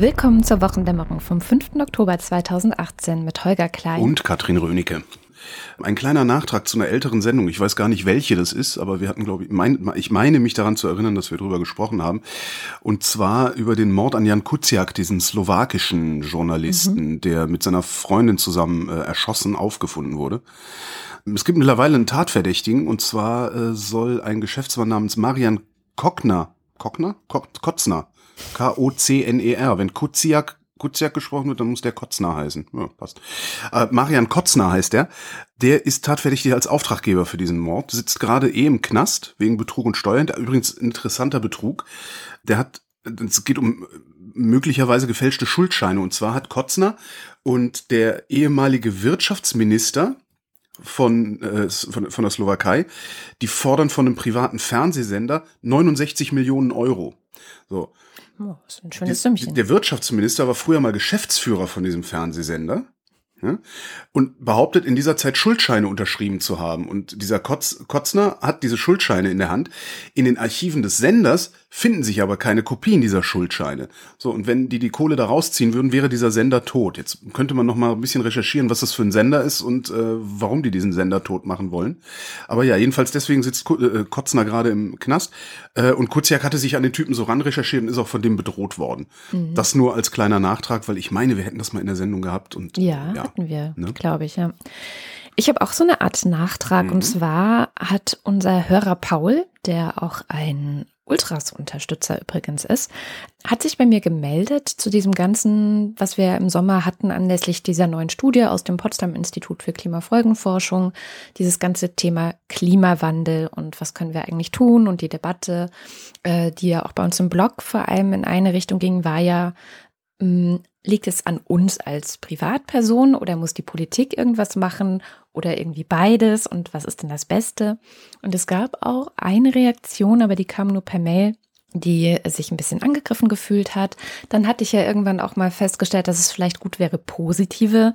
Willkommen zur Wochendämmerung vom 5. Oktober 2018 mit Holger Klein und Katrin Rönecke. Ein kleiner Nachtrag zu einer älteren Sendung. Ich weiß gar nicht, welche das ist, aber wir hatten, glaube ich, mein, ich meine mich daran zu erinnern, dass wir darüber gesprochen haben. Und zwar über den Mord an Jan Kuciak, diesen slowakischen Journalisten, mhm. der mit seiner Freundin zusammen äh, erschossen aufgefunden wurde. Es gibt mittlerweile einen Tatverdächtigen, und zwar äh, soll ein Geschäftsmann namens Marian Kockner, Kockner? Kotzner, K-O-C-N-E-R, wenn Kuciak Kuziak gesprochen wird, dann muss der Kotzner heißen. Ja, passt. Äh, Marian Kotzner heißt der. Der ist tatsächlich als Auftraggeber für diesen Mord, sitzt gerade eh im Knast wegen Betrug und Steuern. Der, übrigens interessanter Betrug. Der hat, es geht um möglicherweise gefälschte Schuldscheine. Und zwar hat Kotzner und der ehemalige Wirtschaftsminister von, äh, von, von der Slowakei, die fordern von einem privaten Fernsehsender 69 Millionen Euro. So. Oh, ist ein schönes Sümmchen. Der Wirtschaftsminister war früher mal Geschäftsführer von diesem Fernsehsender und behauptet in dieser Zeit Schuldscheine unterschrieben zu haben. Und dieser Kotz, Kotzner hat diese Schuldscheine in der Hand. In den Archiven des Senders finden sich aber keine Kopien dieser Schuldscheine. So, und wenn die die Kohle da rausziehen würden, wäre dieser Sender tot. Jetzt könnte man noch mal ein bisschen recherchieren, was das für ein Sender ist und äh, warum die diesen Sender tot machen wollen. Aber ja, jedenfalls deswegen sitzt äh, Kotzner gerade im Knast. Äh, und Kuziak hatte sich an den Typen so ran recherchiert und ist auch von dem bedroht worden. Mhm. Das nur als kleiner Nachtrag, weil ich meine, wir hätten das mal in der Sendung gehabt. Und, ja, ja hatten wir, ne? glaube ich, ja. Ich habe auch so eine Art Nachtrag mhm. und zwar hat unser Hörer Paul, der auch ein Ultras-Unterstützer übrigens ist, hat sich bei mir gemeldet zu diesem ganzen, was wir im Sommer hatten, anlässlich dieser neuen Studie aus dem Potsdam Institut für Klimafolgenforschung, dieses ganze Thema Klimawandel und was können wir eigentlich tun und die Debatte, äh, die ja auch bei uns im Blog vor allem in eine Richtung ging, war ja, liegt es an uns als Privatperson oder muss die Politik irgendwas machen oder irgendwie beides und was ist denn das Beste? Und es gab auch eine Reaktion, aber die kam nur per Mail, die sich ein bisschen angegriffen gefühlt hat. Dann hatte ich ja irgendwann auch mal festgestellt, dass es vielleicht gut wäre, positive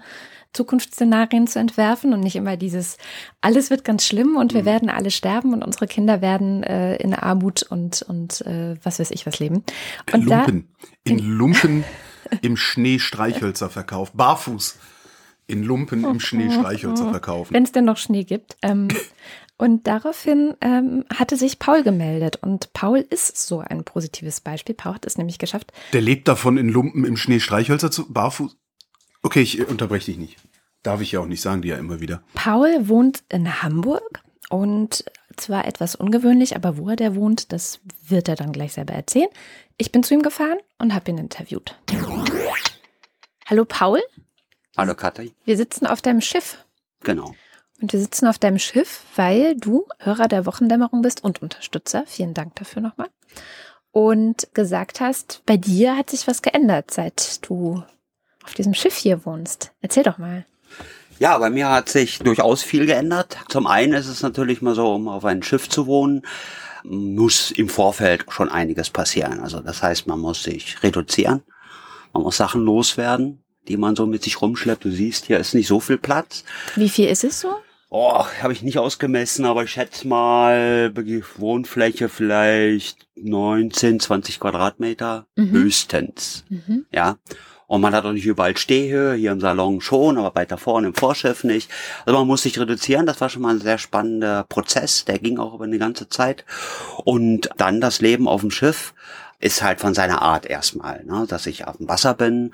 Zukunftsszenarien zu entwerfen und nicht immer dieses, alles wird ganz schlimm und wir mhm. werden alle sterben und unsere Kinder werden äh, in Armut und, und äh, was weiß ich was leben. Und Lumpen. Da, in, in Lumpen im Schnee Streichhölzer verkauft. Barfuß in Lumpen im Schnee Streichhölzer verkaufen. Wenn es denn noch Schnee gibt. Ähm, und daraufhin ähm, hatte sich Paul gemeldet. Und Paul ist so ein positives Beispiel. Paul hat es nämlich geschafft. Der lebt davon, in Lumpen im Schnee Streichhölzer zu barfuß. Okay, ich unterbreche dich nicht. Darf ich ja auch nicht sagen, die ja immer wieder. Paul wohnt in Hamburg und zwar etwas ungewöhnlich, aber wo er der wohnt, das wird er dann gleich selber erzählen. Ich bin zu ihm gefahren und habe ihn interviewt. Hallo Paul. Hallo Katja. Wir sitzen auf deinem Schiff. Genau. Und wir sitzen auf deinem Schiff, weil du Hörer der Wochendämmerung bist und Unterstützer. Vielen Dank dafür nochmal. Und gesagt hast, bei dir hat sich was geändert, seit du auf diesem Schiff hier wohnst. Erzähl doch mal. Ja, bei mir hat sich durchaus viel geändert. Zum einen ist es natürlich mal so, um auf einem Schiff zu wohnen, muss im Vorfeld schon einiges passieren. Also das heißt, man muss sich reduzieren, man muss Sachen loswerden, die man so mit sich rumschleppt. Du siehst, hier ist nicht so viel Platz. Wie viel ist es so? Oh, habe ich nicht ausgemessen, aber ich schätze mal, Wohnfläche vielleicht 19, 20 Quadratmeter mhm. höchstens. Mhm. Ja. Und man hat auch nicht überall Stehhöhe, hier im Salon schon, aber weiter vorne im Vorschiff nicht. Also man muss sich reduzieren, das war schon mal ein sehr spannender Prozess, der ging auch über eine ganze Zeit. Und dann das Leben auf dem Schiff ist halt von seiner Art erstmal, ne? dass ich auf dem Wasser bin,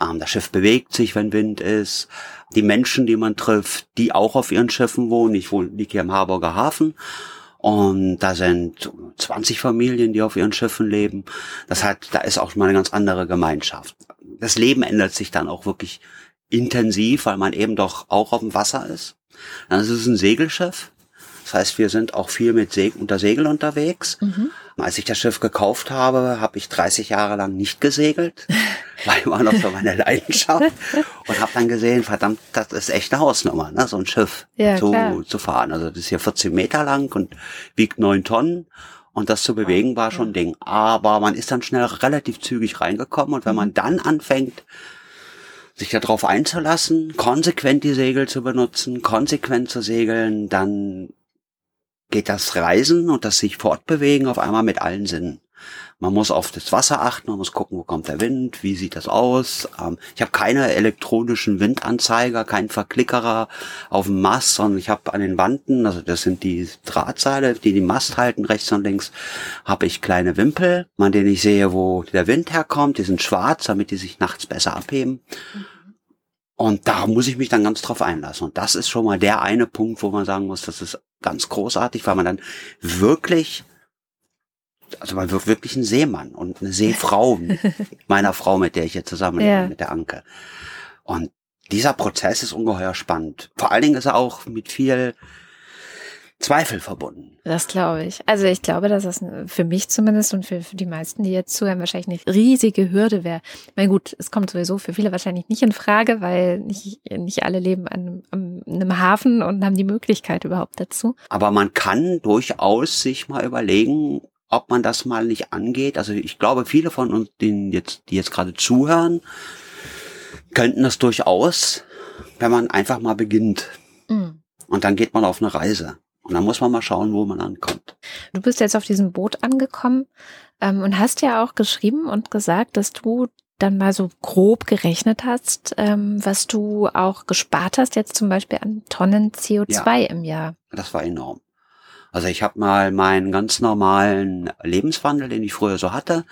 ähm, das Schiff bewegt sich, wenn Wind ist, die Menschen, die man trifft, die auch auf ihren Schiffen wohnen, ich wohne, liege hier im Harburger Hafen, und da sind 20 Familien, die auf ihren Schiffen leben. Das hat, da ist auch mal eine ganz andere Gemeinschaft das Leben ändert sich dann auch wirklich intensiv, weil man eben doch auch auf dem Wasser ist. Dann ist es ein Segelschiff. Das heißt, wir sind auch viel mit Seg unter Segel unterwegs. Mhm. Als ich das Schiff gekauft habe, habe ich 30 Jahre lang nicht gesegelt, weil war noch so meine Leidenschaft und habe dann gesehen, verdammt, das ist echt eine Hausnummer, ne, so ein Schiff ja, zu, zu fahren. Also das ist hier 14 Meter lang und wiegt neun Tonnen und das zu bewegen war schon ein Ding. Aber man ist dann schnell relativ zügig reingekommen und wenn man mhm. dann anfängt, sich darauf einzulassen, konsequent die Segel zu benutzen, konsequent zu segeln, dann geht das Reisen und das sich fortbewegen auf einmal mit allen Sinnen. Man muss auf das Wasser achten, man muss gucken, wo kommt der Wind, wie sieht das aus. Ähm, ich habe keine elektronischen Windanzeiger, keinen Verklickerer auf dem Mast, sondern ich habe an den Wanden, also das sind die Drahtseile, die den Mast halten, rechts und links, habe ich kleine Wimpel, an denen ich sehe, wo der Wind herkommt. Die sind schwarz, damit die sich nachts besser abheben. Und da muss ich mich dann ganz drauf einlassen. Und das ist schon mal der eine Punkt, wo man sagen muss, das ist ganz großartig, weil man dann wirklich also man wird wirklich ein Seemann und eine Seefrau meiner Frau, mit der ich hier zusammen ja. mit der Anke. Und dieser Prozess ist ungeheuer spannend. Vor allen Dingen ist er auch mit viel Zweifel verbunden. Das glaube ich. Also ich glaube, dass das für mich zumindest und für, für die meisten, die jetzt zuhören, wahrscheinlich eine riesige Hürde wäre. Na gut, es kommt sowieso für viele wahrscheinlich nicht in Frage, weil nicht, nicht alle leben an, an einem Hafen und haben die Möglichkeit überhaupt dazu. Aber man kann durchaus sich mal überlegen, ob man das mal nicht angeht. Also ich glaube, viele von uns, denen jetzt, die jetzt gerade zuhören, könnten das durchaus, wenn man einfach mal beginnt. Mhm. Und dann geht man auf eine Reise. Und dann muss man mal schauen, wo man ankommt. Du bist jetzt auf diesem Boot angekommen ähm, und hast ja auch geschrieben und gesagt, dass du dann mal so grob gerechnet hast, ähm, was du auch gespart hast, jetzt zum Beispiel an Tonnen CO2 ja, im Jahr. Das war enorm. Also ich habe mal meinen ganz normalen Lebenswandel, den ich früher so hatte.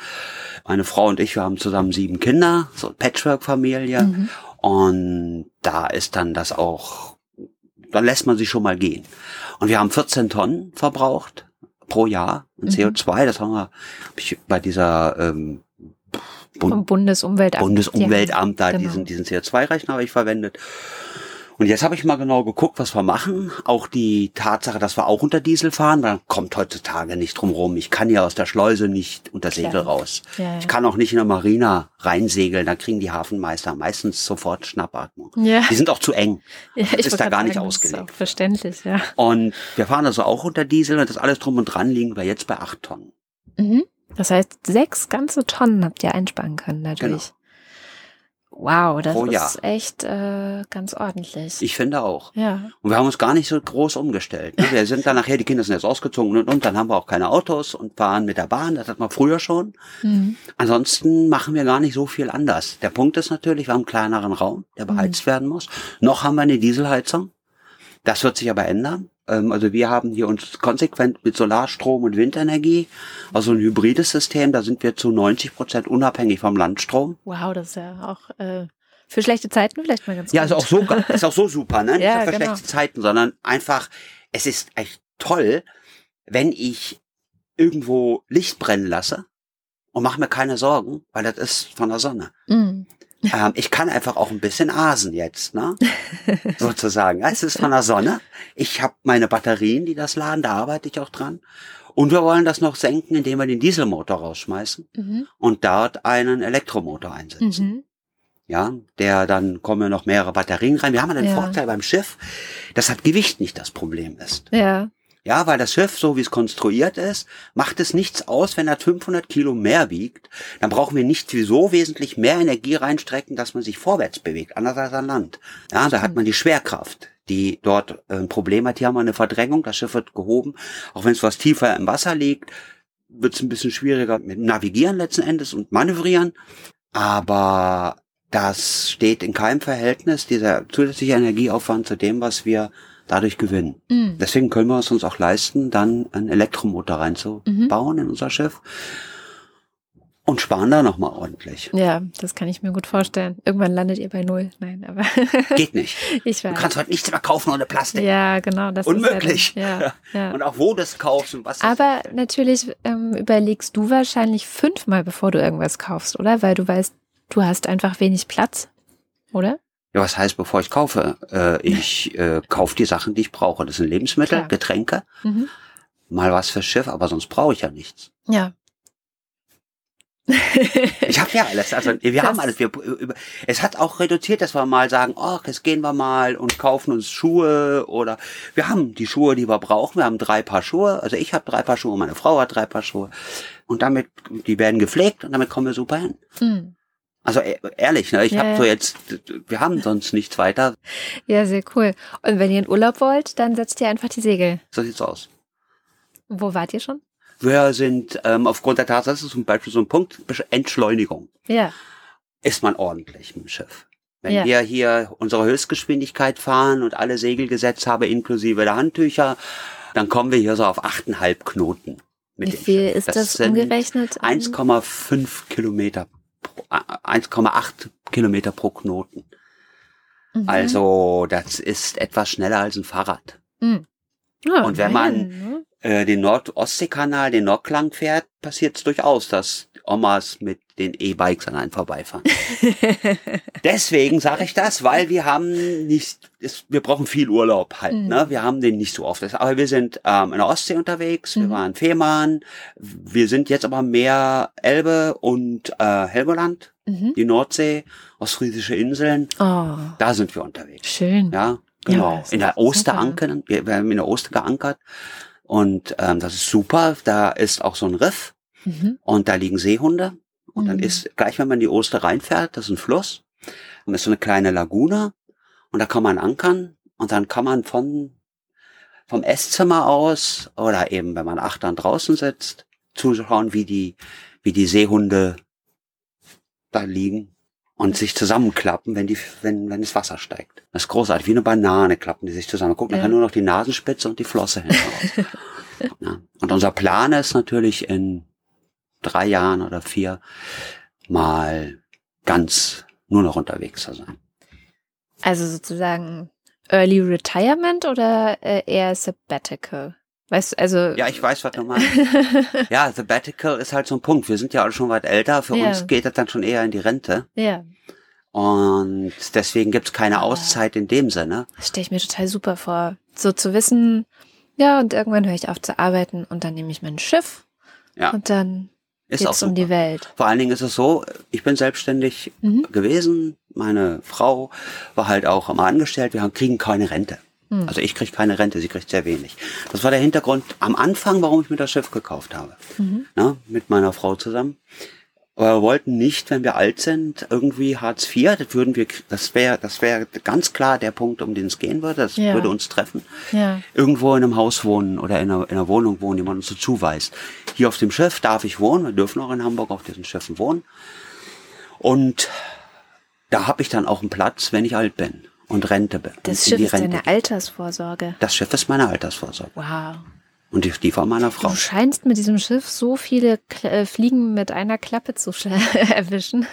Meine Frau und ich, wir haben zusammen sieben Kinder, so Patchwork-Familie. Mhm. Und da ist dann das auch, dann lässt man sich schon mal gehen. Und wir haben 14 Tonnen verbraucht pro Jahr CO2. Mhm. Das haben wir hab ich bei dieser ähm, Bund Vom Bundesumweltamt. Bundesumweltamt, da genau. diesen, diesen CO2-Rechner habe ich verwendet. Und jetzt habe ich mal genau geguckt, was wir machen. Auch die Tatsache, dass wir auch unter Diesel fahren, da kommt heutzutage nicht drum rum. Ich kann ja aus der Schleuse nicht unter Segel Klar. raus. Ja, ja. Ich kann auch nicht in der Marina reinsegeln. Da kriegen die Hafenmeister meistens sofort Schnappatmung. Ja. Die sind auch zu eng. Ja, das ist da gar nicht ausgelegt. verständlich, ja. Und wir fahren also auch unter Diesel und das alles drum und dran liegen wir jetzt bei acht Tonnen. Mhm. Das heißt, sechs ganze Tonnen habt ihr einsparen können dadurch. Genau. Wow, das ist echt äh, ganz ordentlich. Ich finde auch. Ja. Und wir haben uns gar nicht so groß umgestellt. Ne? Wir sind dann nachher, die Kinder sind jetzt ausgezogen und, und dann haben wir auch keine Autos und fahren mit der Bahn. Das hat man früher schon. Mhm. Ansonsten machen wir gar nicht so viel anders. Der Punkt ist natürlich, wir haben einen kleineren Raum, der beheizt mhm. werden muss. Noch haben wir eine Dieselheizung. Das wird sich aber ändern. Ähm, also wir haben hier uns konsequent mit Solarstrom und Windenergie, also ein hybrides System, da sind wir zu 90 Prozent unabhängig vom Landstrom. Wow, das ist ja auch äh, für schlechte Zeiten vielleicht mal ganz Ja, gut. ist auch so, ist auch so super, ne? ja, Nicht für genau. schlechte Zeiten, sondern einfach, es ist echt toll, wenn ich irgendwo Licht brennen lasse und mache mir keine Sorgen, weil das ist von der Sonne. Mm. Ähm, ich kann einfach auch ein bisschen asen jetzt, ne? Sozusagen. Es ist von der Sonne. Ich habe meine Batterien, die das laden, da arbeite ich auch dran. Und wir wollen das noch senken, indem wir den Dieselmotor rausschmeißen mhm. und dort einen Elektromotor einsetzen. Mhm. Ja, der dann kommen ja noch mehrere Batterien rein. Wir haben ja den ja. Vorteil beim Schiff, dass das Gewicht nicht das Problem ist. Ja. Ja, weil das Schiff, so wie es konstruiert ist, macht es nichts aus, wenn er 500 Kilo mehr wiegt. Dann brauchen wir nicht so wesentlich mehr Energie reinstrecken, dass man sich vorwärts bewegt, anders als an Land. Ja, da hat man die Schwerkraft, die dort äh, ein Problem hat. Hier haben wir eine Verdrängung, das Schiff wird gehoben. Auch wenn es was tiefer im Wasser liegt, wird es ein bisschen schwieriger mit Navigieren letzten Endes und Manövrieren. Aber das steht in keinem Verhältnis, dieser zusätzliche Energieaufwand zu dem, was wir dadurch gewinnen. Mhm. Deswegen können wir es uns auch leisten, dann einen Elektromotor reinzubauen mhm. in unser Schiff und sparen da nochmal ordentlich. Ja, das kann ich mir gut vorstellen. Irgendwann landet ihr bei Null. Nein, aber. Geht nicht. Ich weiß. Du kannst heute nichts mehr kaufen ohne Plastik. Ja, genau. Das Unmöglich. Ist ja, ja. Und auch wo das kaufst und was. Aber natürlich ähm, überlegst du wahrscheinlich fünfmal, bevor du irgendwas kaufst, oder? Weil du weißt, du hast einfach wenig Platz, oder? Ja, was heißt, bevor ich kaufe? Äh, ich äh, kaufe die Sachen, die ich brauche. Das sind Lebensmittel, Klar. Getränke, mhm. mal was fürs Schiff, aber sonst brauche ich ja nichts. Ja. ich habe ja alles, also wir das haben alles. Wir, über, es hat auch reduziert, dass wir mal sagen, oh, jetzt gehen wir mal und kaufen uns Schuhe oder wir haben die Schuhe, die wir brauchen. Wir haben drei Paar Schuhe, also ich habe drei Paar Schuhe, meine Frau hat drei Paar Schuhe und damit, die werden gepflegt und damit kommen wir super hin. Mhm. Also e-, ehrlich, ne? ich ja, habe so jetzt, wir haben sonst nichts weiter. Ja, sehr cool. Und wenn ihr in Urlaub wollt, dann setzt ihr einfach die Segel. So sieht's aus. Wo wart ihr schon? wir sind ähm, aufgrund der Tatsache, das ist zum Beispiel so ein Punkt, Entschleunigung. Ja. Ist man ordentlich mit dem Schiff. Wenn Ja. wir hier unsere Höchstgeschwindigkeit fahren und alle Segel gesetzt haben, inklusive der Handtücher, dann kommen wir hier so auf 8,5 Knoten. Mit Wie viel ist das, sind umgerechnet? an- 1,5 Kilometer, pro- äh, 1,8 Kilometer pro Knoten. Mhm. Also das ist etwas schneller als ein Fahrrad. Ja, und wenn man- immerhin, ne? Äh, den Nord-Ostsee-Kanal, den Nordklang fährt, passiert es durchaus, dass Omas mit den E-Bikes an einen vorbeifahren. Deswegen sage ich das, weil wir haben nicht, es, wir brauchen viel Urlaub halt, Mhm. ne? Wir haben den nicht so oft. Aber wir sind ähm, in der Ostsee unterwegs, wir Mhm. waren Fehmarn, wir sind jetzt aber mehr Elbe und äh, Helgoland, Mhm. die Nordsee, Ostfriesische Inseln, Oh, da sind wir unterwegs. schön. Ja, genau. Ja, in der ist super. Oster ankern. Wir, wir haben in der Oster geankert. Und ähm, das ist super. Da ist auch so ein Riff Mhm. und da liegen Seehunde. Und dann Mhm. ist, gleich wenn man in die Oster reinfährt, das ist ein Fluss. Und das ist so eine kleine Lagune. Und da kann man ankern. Und dann kann man von, vom Esszimmer aus oder eben, wenn man achtern draußen sitzt, zuschauen, wie die, wie die Seehunde da liegen und sich zusammenklappen, wenn die, wenn, wenn das Wasser steigt. Das ist großartig. Wie eine Banane klappen die sich zusammen. Guck, man Ja. kann nur noch die Nasenspitze und die Flosse hinten raus. ja. Und unser Plan ist natürlich in drei Jahren oder vier mal ganz nur noch unterwegs zu sein. Also sozusagen Early Retirement oder äh, eher Sabbatical? Weißt du, also. Ja, ich weiß, was du meinst. Ja, Sabbatical ist halt so ein Punkt. Wir sind ja alle schon weit älter. Für Ja. uns geht das dann schon eher in die Rente. ja, Und deswegen gibt's keine Ah. Auszeit in dem Sinne. das stelle ich mir total super vor. So zu wissen, ja, und irgendwann höre ich auf zu arbeiten und dann nehme ich mein Schiff Ja. und dann Ist auch geht's um super. die Welt. Vor allen Dingen ist es so, ich bin selbstständig Mhm. gewesen. Meine Frau war halt auch immer angestellt. Wir haben, kriegen keine Rente. Hm. Also ich kriege keine Rente, sie kriegt sehr wenig. Das war der Hintergrund am Anfang, warum ich mir das Schiff gekauft habe. Mhm. Ne, mit meiner Frau zusammen. Aber wir wollten nicht, wenn wir alt sind, irgendwie Hartz IV, das würden wir, das wäre, das wäre ganz klar der Punkt, um den es gehen würde. Das Ja. würde uns treffen. Ja. Irgendwo in einem Haus wohnen oder in einer, in einer Wohnung wohnen, die man uns so zuweist. Hier auf dem Schiff darf ich wohnen. Wir dürfen auch in Hamburg auf diesen Schiffen wohnen. Und da habe ich dann auch einen Platz, wenn ich alt bin und Rente bin. Das Schiff ist deine. Altersvorsorge. Das Schiff ist meine Altersvorsorge. Wow. Und die, die von meiner Frau. Du scheinst mit diesem Schiff so viele äh, Fliegen mit einer Klappe zu sch- erwischen.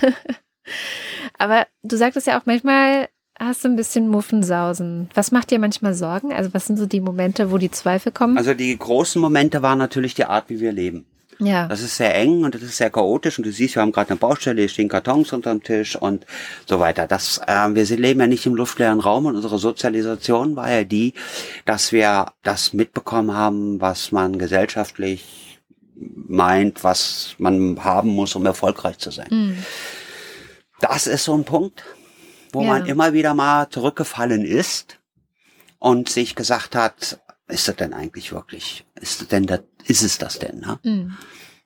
Aber du sagtest ja auch manchmal hast du ein bisschen Muffensausen. Was macht dir manchmal Sorgen? Also was sind so die Momente, wo die Zweifel kommen? Also die großen Momente waren natürlich die Art, wie wir leben. ja. Das ist sehr eng und das ist sehr chaotisch und du siehst, wir haben gerade eine Baustelle, hier stehen Kartons unterm Tisch und so weiter. Das, äh, wir leben ja nicht im luftleeren Raum und unsere Sozialisation war ja die, dass wir das mitbekommen haben, was man gesellschaftlich meint, was man haben muss, um erfolgreich zu sein. Hm. Das ist so ein Punkt, wo Ja. man immer wieder mal zurückgefallen ist und sich gesagt hat, ist das denn eigentlich wirklich, ist das denn das, ist es das denn, ne? Hm.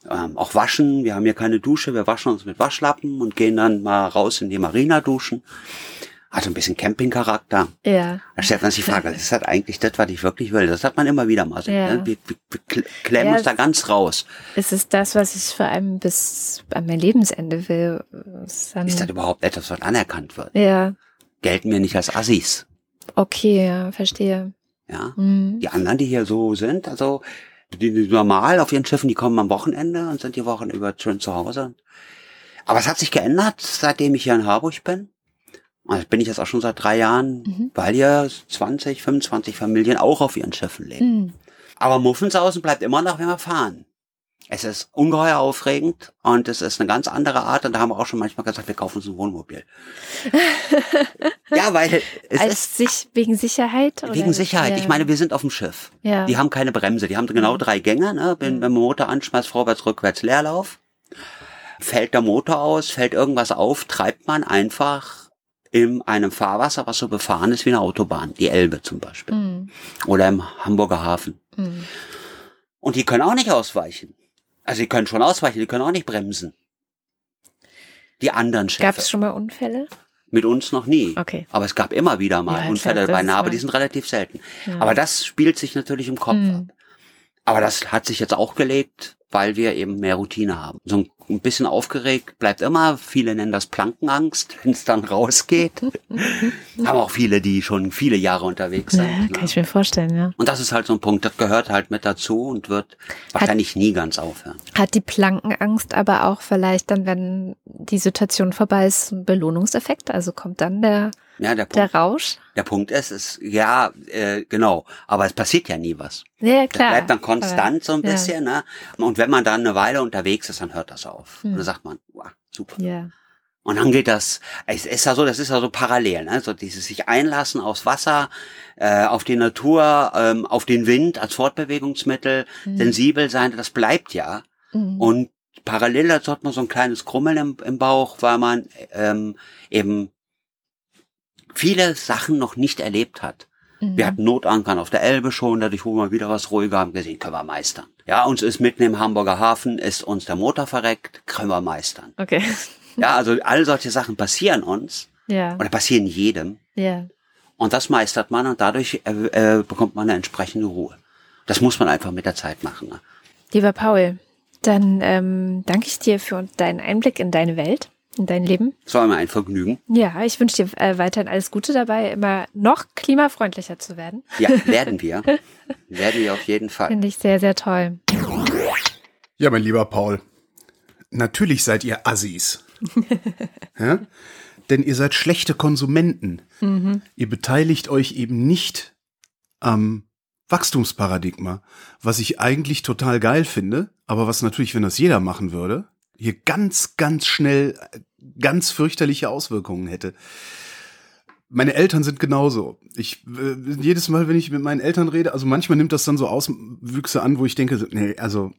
ähm, auch waschen. Wir haben hier keine Dusche, wir waschen uns mit Waschlappen und gehen dann mal raus in die Marina duschen. Hat so ein bisschen Campingcharakter. Ja. Da stellt man sich die Frage, ist das eigentlich das, was ich wirklich will? Das hat man immer wieder mal. so, Ja. Ne? Wir, wir, wir kl- klemmen Ja, uns da es- ganz raus. Es ist das, was ich vor allem bis an mein Lebensende will. Es Ist Ist das überhaupt etwas, was anerkannt wird? ja. Gelten wir nicht als Assis? Okay, ja, verstehe. Ja. Hm. Die anderen, die hier so sind, also die, die normal auf ihren Schiffen, die kommen am Wochenende und sind die Wochen über schön zu Hause. Aber es hat sich geändert, seitdem ich hier in Harburg bin. Also bin ich jetzt auch schon seit drei Jahren, Mhm. weil hier 20, 25 Familien auch auf ihren Schiffen leben. Hm. Aber Muffensausen bleibt immer noch, wenn wir fahren. Es ist ungeheuer aufregend und es ist eine ganz andere Art und da haben wir auch schon manchmal gesagt, wir kaufen uns ein Wohnmobil. ja, weil es Als ist sich, wegen Sicherheit? Oder? wegen Sicherheit. Ja. Ich meine, wir sind auf dem Schiff. ja. Die haben keine Bremse. Die haben genau drei Gänge. Ne? Wenn, Mhm. wenn man Motor anschmeißt, vorwärts, rückwärts, Leerlauf. Fällt der Motor aus, fällt irgendwas auf, treibt man einfach in einem Fahrwasser, was so befahren ist wie eine Autobahn. Die Elbe zum Beispiel. Hm. Oder im Hamburger Hafen. Hm. Und die können auch nicht ausweichen. Also die können schon ausweichen, die können auch nicht bremsen. Die anderen Schiffe. Gab es schon mal Unfälle? Mit uns noch nie. Okay. Aber es gab immer wieder mal Ja, Unfälle bei wahr. die sind relativ selten. Ja. Aber das spielt sich natürlich im Kopf Hm. ab. Aber das hat sich jetzt auch gelegt, weil wir eben mehr Routine haben. So ein bisschen aufgeregt bleibt immer. Viele nennen das Plankenangst, wenn es dann rausgeht. haben auch viele, die schon viele Jahre unterwegs sind. Ja, ne? kann ich mir vorstellen, ja. Und das ist halt so ein Punkt, das gehört halt mit dazu und wird wahrscheinlich nie ganz aufhören. Hat die Plankenangst aber auch vielleicht dann, wenn die Situation vorbei ist, einen Belohnungseffekt? Also kommt dann der, Ja, der der Punkt, Rausch? der Punkt ist, ist ja, äh, genau, aber es passiert ja nie was. Ja, Das klar. bleibt dann konstant so ein ja. bisschen, ne? Und wenn man dann eine Weile unterwegs ist, dann hört das auf. Hm. Und dann sagt man, wow, super. Ja. Und dann geht das, es ist ja so, das ist ja so parallel, ne? So dieses sich einlassen aufs Wasser, äh, auf die Natur, ähm, auf den Wind als Fortbewegungsmittel, Mhm. sensibel sein, das bleibt ja. Mhm. Und parallel dazu hat man so ein kleines Krummeln im, im Bauch, weil man ähm, eben viele Sachen noch nicht erlebt hat. Mhm. Wir hatten Notankern auf der Elbe schon, dadurch wo wir wieder was ruhiger haben gesehen, können wir meistern. Ja, uns ist mitten im Hamburger Hafen, ist uns der Motor verreckt, können wir meistern. Okay. Ja, also all solche Sachen passieren uns Ja. oder passieren jedem Ja. und das meistert man und dadurch äh, äh, bekommt man eine entsprechende Ruhe. Das muss man einfach mit der Zeit machen. Ne? Lieber Paul, dann ähm, danke ich dir für deinen Einblick in deine Welt, in dein Leben. Es war immer ein Vergnügen. Ja, ich wünsche dir äh, weiterhin alles Gute dabei, immer noch klimafreundlicher zu werden. Ja, werden wir. werden wir auf jeden Fall. Finde ich sehr, sehr toll. Ja, mein lieber Paul, natürlich seid ihr Assis. ja? Denn ihr seid schlechte Konsumenten. Ihr beteiligt euch eben nicht am Wachstumsparadigma, was ich eigentlich total geil finde, aber was natürlich, wenn das jeder machen würde, hier ganz, ganz schnell ganz fürchterliche Auswirkungen hätte. Meine Eltern sind genauso. Ich äh, jedes Mal, wenn ich mit meinen Eltern rede, also manchmal nimmt das dann so Auswüchse an, wo ich denke, nee, also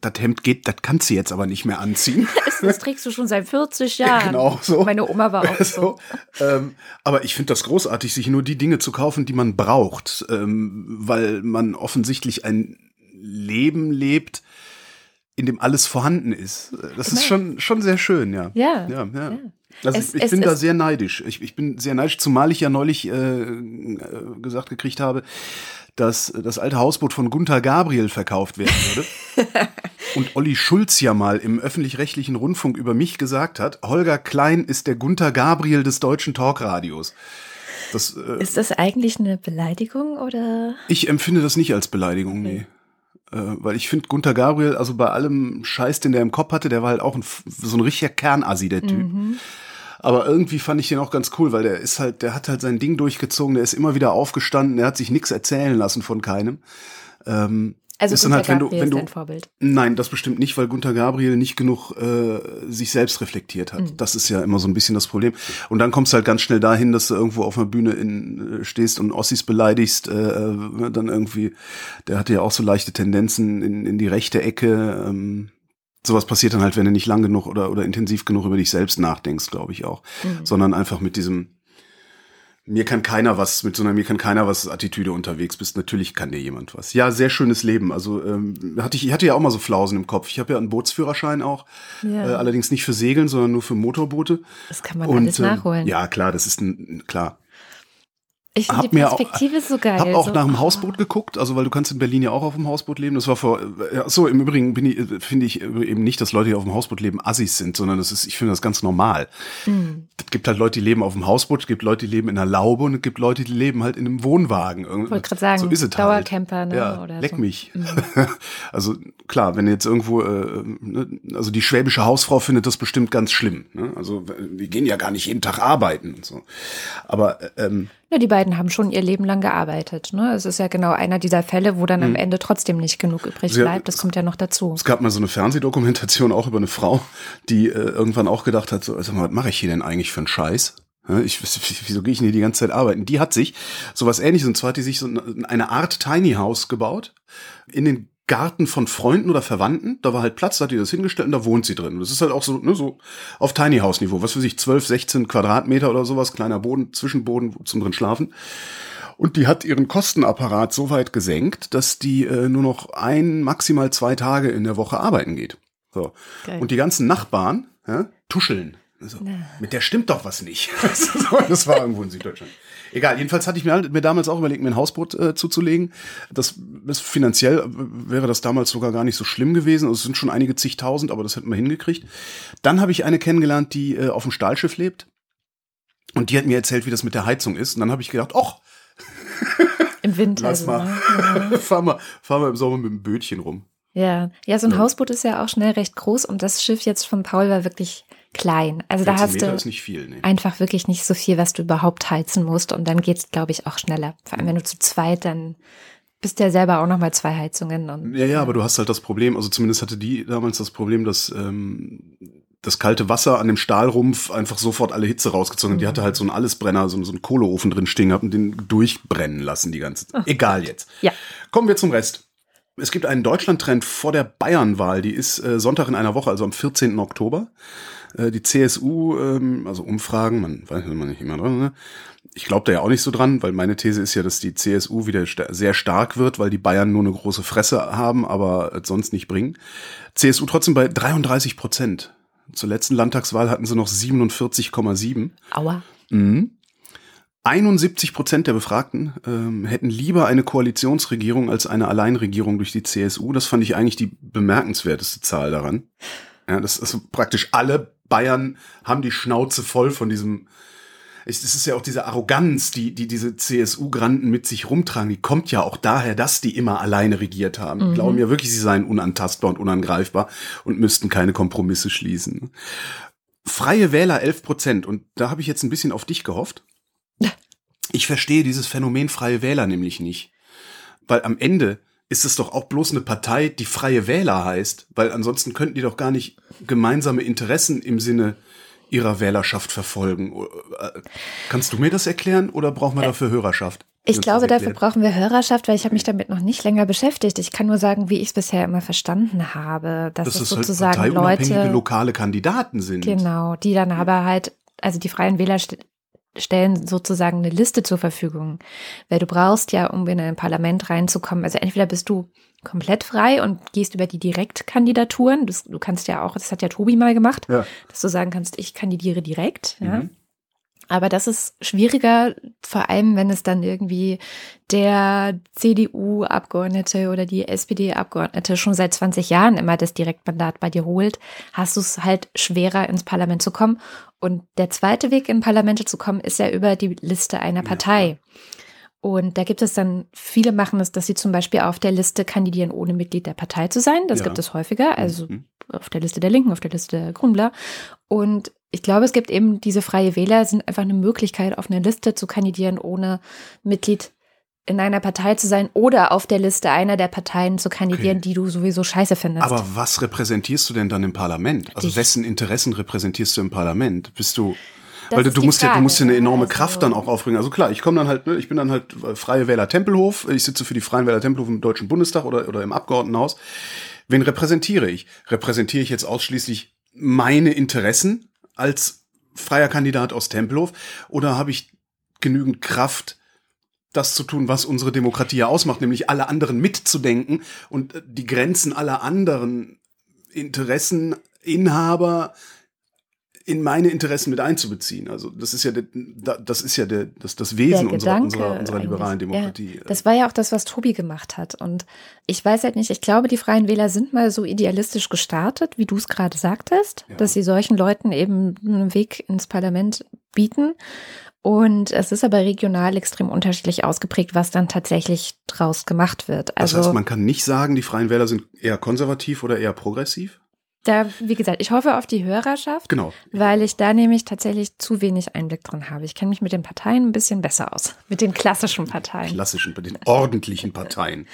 das Hemd geht, das kannst du jetzt aber nicht mehr anziehen. Das, das trägst du schon seit 40 Jahren. Genau so. Meine Oma war auch so. so. Ähm, aber ich finde das großartig, sich nur die Dinge zu kaufen, die man braucht, ähm, weil man offensichtlich ein Leben lebt, in dem alles vorhanden ist. Das ist schon schon sehr schön, ja. Ja, ja. ja. ja. Also Es- ich, ich es- bin da es- sehr neidisch. Ich, ich bin sehr neidisch, zumal ich ja neulich äh, gesagt gekriegt habe, dass das alte Hausboot von Gunther Gabriel verkauft werden würde. Und Olli Schulz ja mal im öffentlich-rechtlichen Rundfunk über mich gesagt hat, Holger Klein ist der Gunther Gabriel des deutschen Talkradios. Das, äh, Ist das eigentlich eine Beleidigung oder? ich empfinde das nicht als Beleidigung, nee. Äh, weil ich finde, Gunther Gabriel, also bei allem Scheiß, den der im Kopf hatte, der war halt auch ein, so ein richtiger Kernassi, der Typ. Aber irgendwie fand ich den auch ganz cool, weil der ist halt, der hat halt sein Ding durchgezogen, der ist immer wieder aufgestanden, der hat sich nichts erzählen lassen von keinem. Ähm, Also ist Gunther halt, wenn du, Gabriel wenn ist du, dein Vorbild. Nein, das bestimmt nicht, weil Gunther Gabriel nicht genug äh, sich selbst reflektiert hat. Das ist ja immer so ein bisschen das Problem. Und dann kommst du halt ganz schnell dahin, dass du irgendwo auf einer Bühne in, äh, stehst und Ossis beleidigst, äh, äh, dann irgendwie, der hatte ja auch so leichte Tendenzen in, in die rechte Ecke. Ähm, sowas passiert dann halt, wenn du nicht lang genug oder, oder intensiv genug über dich selbst nachdenkst, glaube ich auch. Sondern einfach mit diesem, mir kann keiner was, mit so einer mir kann keiner was Attitüde unterwegs bist. Natürlich kann dir jemand was. Ja, sehr schönes Leben. Also ähm, hatte ich, ich hatte ja auch mal so Flausen im Kopf. Ich habe ja einen Bootsführerschein auch, Ja. äh, allerdings nicht für Segeln, sondern nur für Motorboote. Das kann man alles ähm, nachholen. Ja, klar, das ist ein, klar. Ich finde mir auch- so geil. Hab auch so, nach dem. Hausboot geguckt, also weil du kannst in Berlin ja auch auf dem Hausboot leben. Das war vor, äh, ja, so im Übrigen ich, äh, finde ich eben nicht, dass Leute, die auf dem Hausboot leben, Assis sind, sondern das ist, ich finde das ganz normal. Hm. Es gibt halt Leute, die leben auf dem Hausboot, es gibt Leute, die leben in einer Laube und es gibt Leute, die leben halt in einem Wohnwagen. Ich wollte gerade sagen, so ist es Dauercamper, halt. ne? Ja, oder leck so. Mhm. mich. also klar, wenn jetzt irgendwo, äh, ne, also die schwäbische Hausfrau findet das bestimmt ganz schlimm. Ne? Also wir gehen ja gar nicht jeden Tag arbeiten und so. Aber äh, ähm, Ja, die beiden haben schon ihr Leben lang gearbeitet. Ne? Es ist ja genau einer dieser Fälle, wo dann am Ende trotzdem nicht genug übrig bleibt. Das kommt ja noch dazu. Es gab mal so eine Fernsehdokumentation auch über eine Frau, die äh, irgendwann auch gedacht hat, so, sag mal, was mache ich hier denn eigentlich für einen Scheiß? Ich, wieso gehe ich denn hier die ganze Zeit arbeiten? Die hat sich sowas ähnliches, und zwar hat die sich so eine Art Tiny House gebaut in den Garten von Freunden oder Verwandten. Da war halt Platz, da hat die das hingestellt und da wohnt sie drin. Und Das ist halt auch so, ne, so auf Tiny House Niveau. Was für sich 12, 16 Quadratmeter oder sowas, kleiner Boden, Zwischenboden zum drin schlafen. Und die hat ihren Kostenapparat so weit gesenkt, dass die äh, nur noch ein, maximal zwei Tage in der Woche arbeiten geht. So. Geil. Und die ganzen Nachbarn ja, tuscheln. Also, mit der stimmt doch was nicht. das war irgendwo in Süddeutschland. Egal, jedenfalls hatte ich mir, mir damals auch überlegt, mir ein Hausboot äh, zuzulegen. Das ist finanziell wäre das damals sogar gar nicht so schlimm gewesen. Also es sind schon einige zigtausend, aber das hätten wir hingekriegt. Dann habe ich eine kennengelernt, die äh, auf dem Stahlschiff lebt. Und die hat mir erzählt, wie das mit der Heizung ist. Und dann habe ich gedacht, ach, im Winter. Lass mal. Ja. fahr mal, fahr mal im Sommer mit dem Bötchen rum. Ja, ja, so ein ja. Hausboot ist ja auch schnell recht groß und das Schiff jetzt von Paul war wirklich klein. Also da hast du viel, nee. einfach wirklich nicht so viel, was du überhaupt heizen musst und dann geht es, glaube ich, auch schneller. Vor allem, wenn du zu zweit dann bist ja selber auch noch mal zwei Heizungen. Und, ja, ja, aber du hast halt das Problem, also zumindest hatte die damals das Problem, dass ähm, das kalte Wasser an dem Stahlrumpf einfach sofort alle Hitze rausgezogen. Mhm. Die hatte halt so einen Allesbrenner, so, so einen Kohleofen drin stehen gehabt und den durchbrennen lassen die ganze Zeit. Oh. Egal jetzt. Ja. Kommen wir zum Rest. Es gibt einen Deutschland-Trend vor der Bayernwahl. Die ist äh, Sonntag in einer Woche, also am 14. Oktober. Äh, die CSU, ähm, also Umfragen, man weiß man nicht immer dran, ne? Ich glaube da ja auch nicht so dran, weil meine These ist ja, dass die CSU wieder st sehr stark wird, weil die Bayern nur eine große Fresse haben, aber sonst nicht bringen. CSU trotzdem bei 33 Prozent. Zur letzten Landtagswahl hatten sie noch 47,7. Aua. Mhm. 71 Prozent der Befragten ähm, hätten lieber eine Koalitionsregierung als eine Alleinregierung durch die CSU. Das fand ich eigentlich die bemerkenswerteste Zahl daran. Ja, das ist praktisch alle Bayern haben die Schnauze voll von diesem. Es ist ja auch diese Arroganz, die, die diese CSU-Granten mit sich rumtragen, die kommt ja auch daher, dass die immer alleine regiert haben. Mhm. Die glauben ja wirklich, sie seien unantastbar und unangreifbar und müssten keine Kompromisse schließen. Freie Wähler 11 Prozent. Und da habe ich jetzt ein bisschen auf dich gehofft. Ich verstehe dieses Phänomen Freie Wähler nämlich nicht. Weil am Ende ist es doch auch bloß eine Partei, die Freie Wähler heißt, weil ansonsten könnten die doch gar nicht gemeinsame Interessen im Sinne ihrer Wählerschaft verfolgen. Äh, kannst du mir das erklären oder brauchen wir dafür Hörerschaft? Ich glaube, dafür brauchen wir Hörerschaft, weil ich habe mich damit noch nicht länger beschäftigt. Ich kann nur sagen, wie ich es bisher immer verstanden habe, dass, dass es halt sozusagen halt Leute lokale Kandidaten sind. Genau, die dann aber halt, also die Freien Wähler stellen sozusagen eine Liste zur Verfügung. Weil du brauchst ja, um in ein Parlament reinzukommen, also entweder bist du komplett frei und gehst über die Direktkandidaturen. Du, du kannst ja auch, das hat ja Tobi mal gemacht, ja. dass du sagen kannst, ich kandidiere direkt. Ja. Aber das ist schwieriger, vor allem wenn es dann irgendwie der CDU-Abgeordnete oder die SPD-Abgeordnete schon seit 20 Jahren immer das Direktmandat bei dir holt, hast du es halt schwerer ins Parlament zu kommen. Und der zweite Weg in Parlamente zu kommen, ist ja über die Liste einer Partei. Und da gibt es dann, viele machen es, dass sie zum Beispiel auf der Liste kandidieren, ohne Mitglied der Partei zu sein. Das ja. gibt es häufiger, also mhm. auf der Liste der Linken, auf der Liste der Grünbler. Und ich glaube, es gibt eben diese freie Wähler, sind einfach eine Möglichkeit, auf einer Liste zu kandidieren, ohne Mitglied in einer Partei zu sein oder auf der Liste einer der Parteien zu kandidieren, okay. die du sowieso scheiße findest. Aber was repräsentierst du denn dann im Parlament? Also Dich. wessen Interessen repräsentierst du im Parlament? Bist du das weil du, du musst Frage, ja, du musst ja eine enorme also Kraft dann auch aufbringen. Also klar, ich komme dann halt, ne, ich bin dann halt äh, Freie Wähler Tempelhof. Ich sitze für die Freien Wähler Tempelhof im Deutschen Bundestag oder, oder im Abgeordnetenhaus. Wen repräsentiere ich? Repräsentiere ich jetzt ausschließlich meine Interessen als freier Kandidat aus Tempelhof? Oder habe ich genügend Kraft, das zu tun, was unsere Demokratie ja ausmacht, nämlich alle anderen mitzudenken und äh, die Grenzen aller anderen Interesseninhaber in meine Interessen mit einzubeziehen. Also das ist ja der, das ist ja der, das, das Wesen unserer, unserer, unserer liberalen Demokratie. Ja, das war ja auch das, was Tobi gemacht hat. Und ich weiß halt nicht, ich glaube, die Freien Wähler sind mal so idealistisch gestartet, wie du es gerade sagtest, ja. dass sie solchen Leuten eben einen Weg ins Parlament bieten. Und es ist aber regional extrem unterschiedlich ausgeprägt, was dann tatsächlich draus gemacht wird. Also, das heißt, man kann nicht sagen, die Freien Wähler sind eher konservativ oder eher progressiv? Da, wie gesagt, ich hoffe auf die Hörerschaft, genau. weil ich da nämlich tatsächlich zu wenig Einblick drin habe. Ich kenne mich mit den Parteien ein bisschen besser aus, mit den klassischen Parteien. Klassischen, mit den ordentlichen Parteien.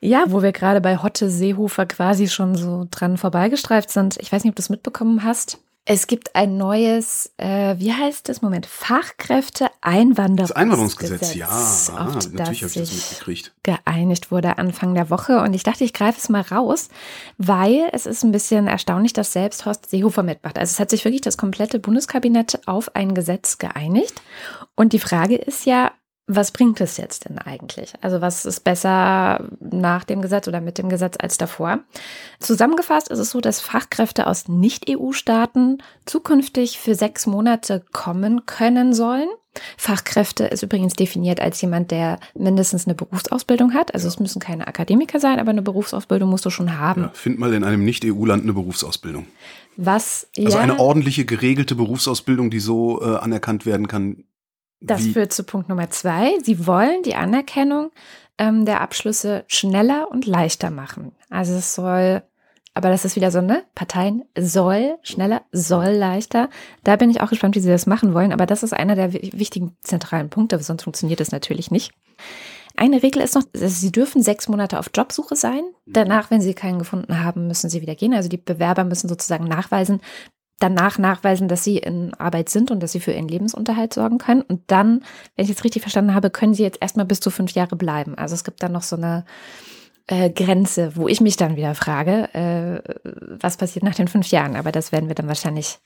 Ja, wo wir gerade bei Hotte Seehofer quasi schon so dran vorbeigestreift sind. Ich weiß nicht, ob du es mitbekommen hast. Es gibt ein neues, äh, wie heißt das? Moment, Fachkräfte-Einwanderungsgesetz. Das Einwanderungsgesetz, ja, ah, natürlich habe ich das mitgekriegt. Geeinigt wurde Anfang der Woche und ich dachte, ich greife es mal raus, weil es ist ein bisschen erstaunlich, dass selbst Horst Seehofer mitmacht. Also es hat sich wirklich das komplette Bundeskabinett auf ein Gesetz geeinigt und die Frage ist ja, was bringt es jetzt denn eigentlich? Also was ist besser nach dem Gesetz oder mit dem Gesetz als davor? Zusammengefasst ist es so, dass Fachkräfte aus Nicht-EU-Staaten zukünftig für sechs Monate kommen können sollen. Fachkräfte ist übrigens definiert als jemand, der mindestens eine Berufsausbildung hat. Also es müssen keine Akademiker sein, aber eine Berufsausbildung musst du schon haben. Ja, find mal in einem Nicht-EU-Land eine Berufsausbildung. Was? Also ja, eine ordentliche, geregelte Berufsausbildung, die so äh, anerkannt werden kann, das Wie? führt zu Punkt Nummer zwei. Sie wollen die Anerkennung ähm, der Abschlüsse schneller und leichter machen. Also es soll, aber das ist wieder so, ne? Parteien soll schneller, soll leichter. Da bin ich auch gespannt, wie sie das machen wollen. Aber das ist einer der wichtigen zentralen Punkte, sonst funktioniert das natürlich nicht. Eine Regel ist noch, sie dürfen sechs Monate auf Jobsuche sein. Mhm. Danach, wenn sie keinen gefunden haben, müssen sie wieder gehen. Also die Bewerber müssen sozusagen nachweisen, danach nachweisen, dass sie in Arbeit sind und dass sie für ihren Lebensunterhalt sorgen können. Und dann, wenn ich jetzt richtig verstanden habe, können sie jetzt erstmal bis zu fünf Jahre bleiben. Also es gibt dann noch so eine äh, Grenze, wo ich mich dann wieder frage, äh, was passiert nach den fünf Jahren. Aber das werden wir dann wahrscheinlich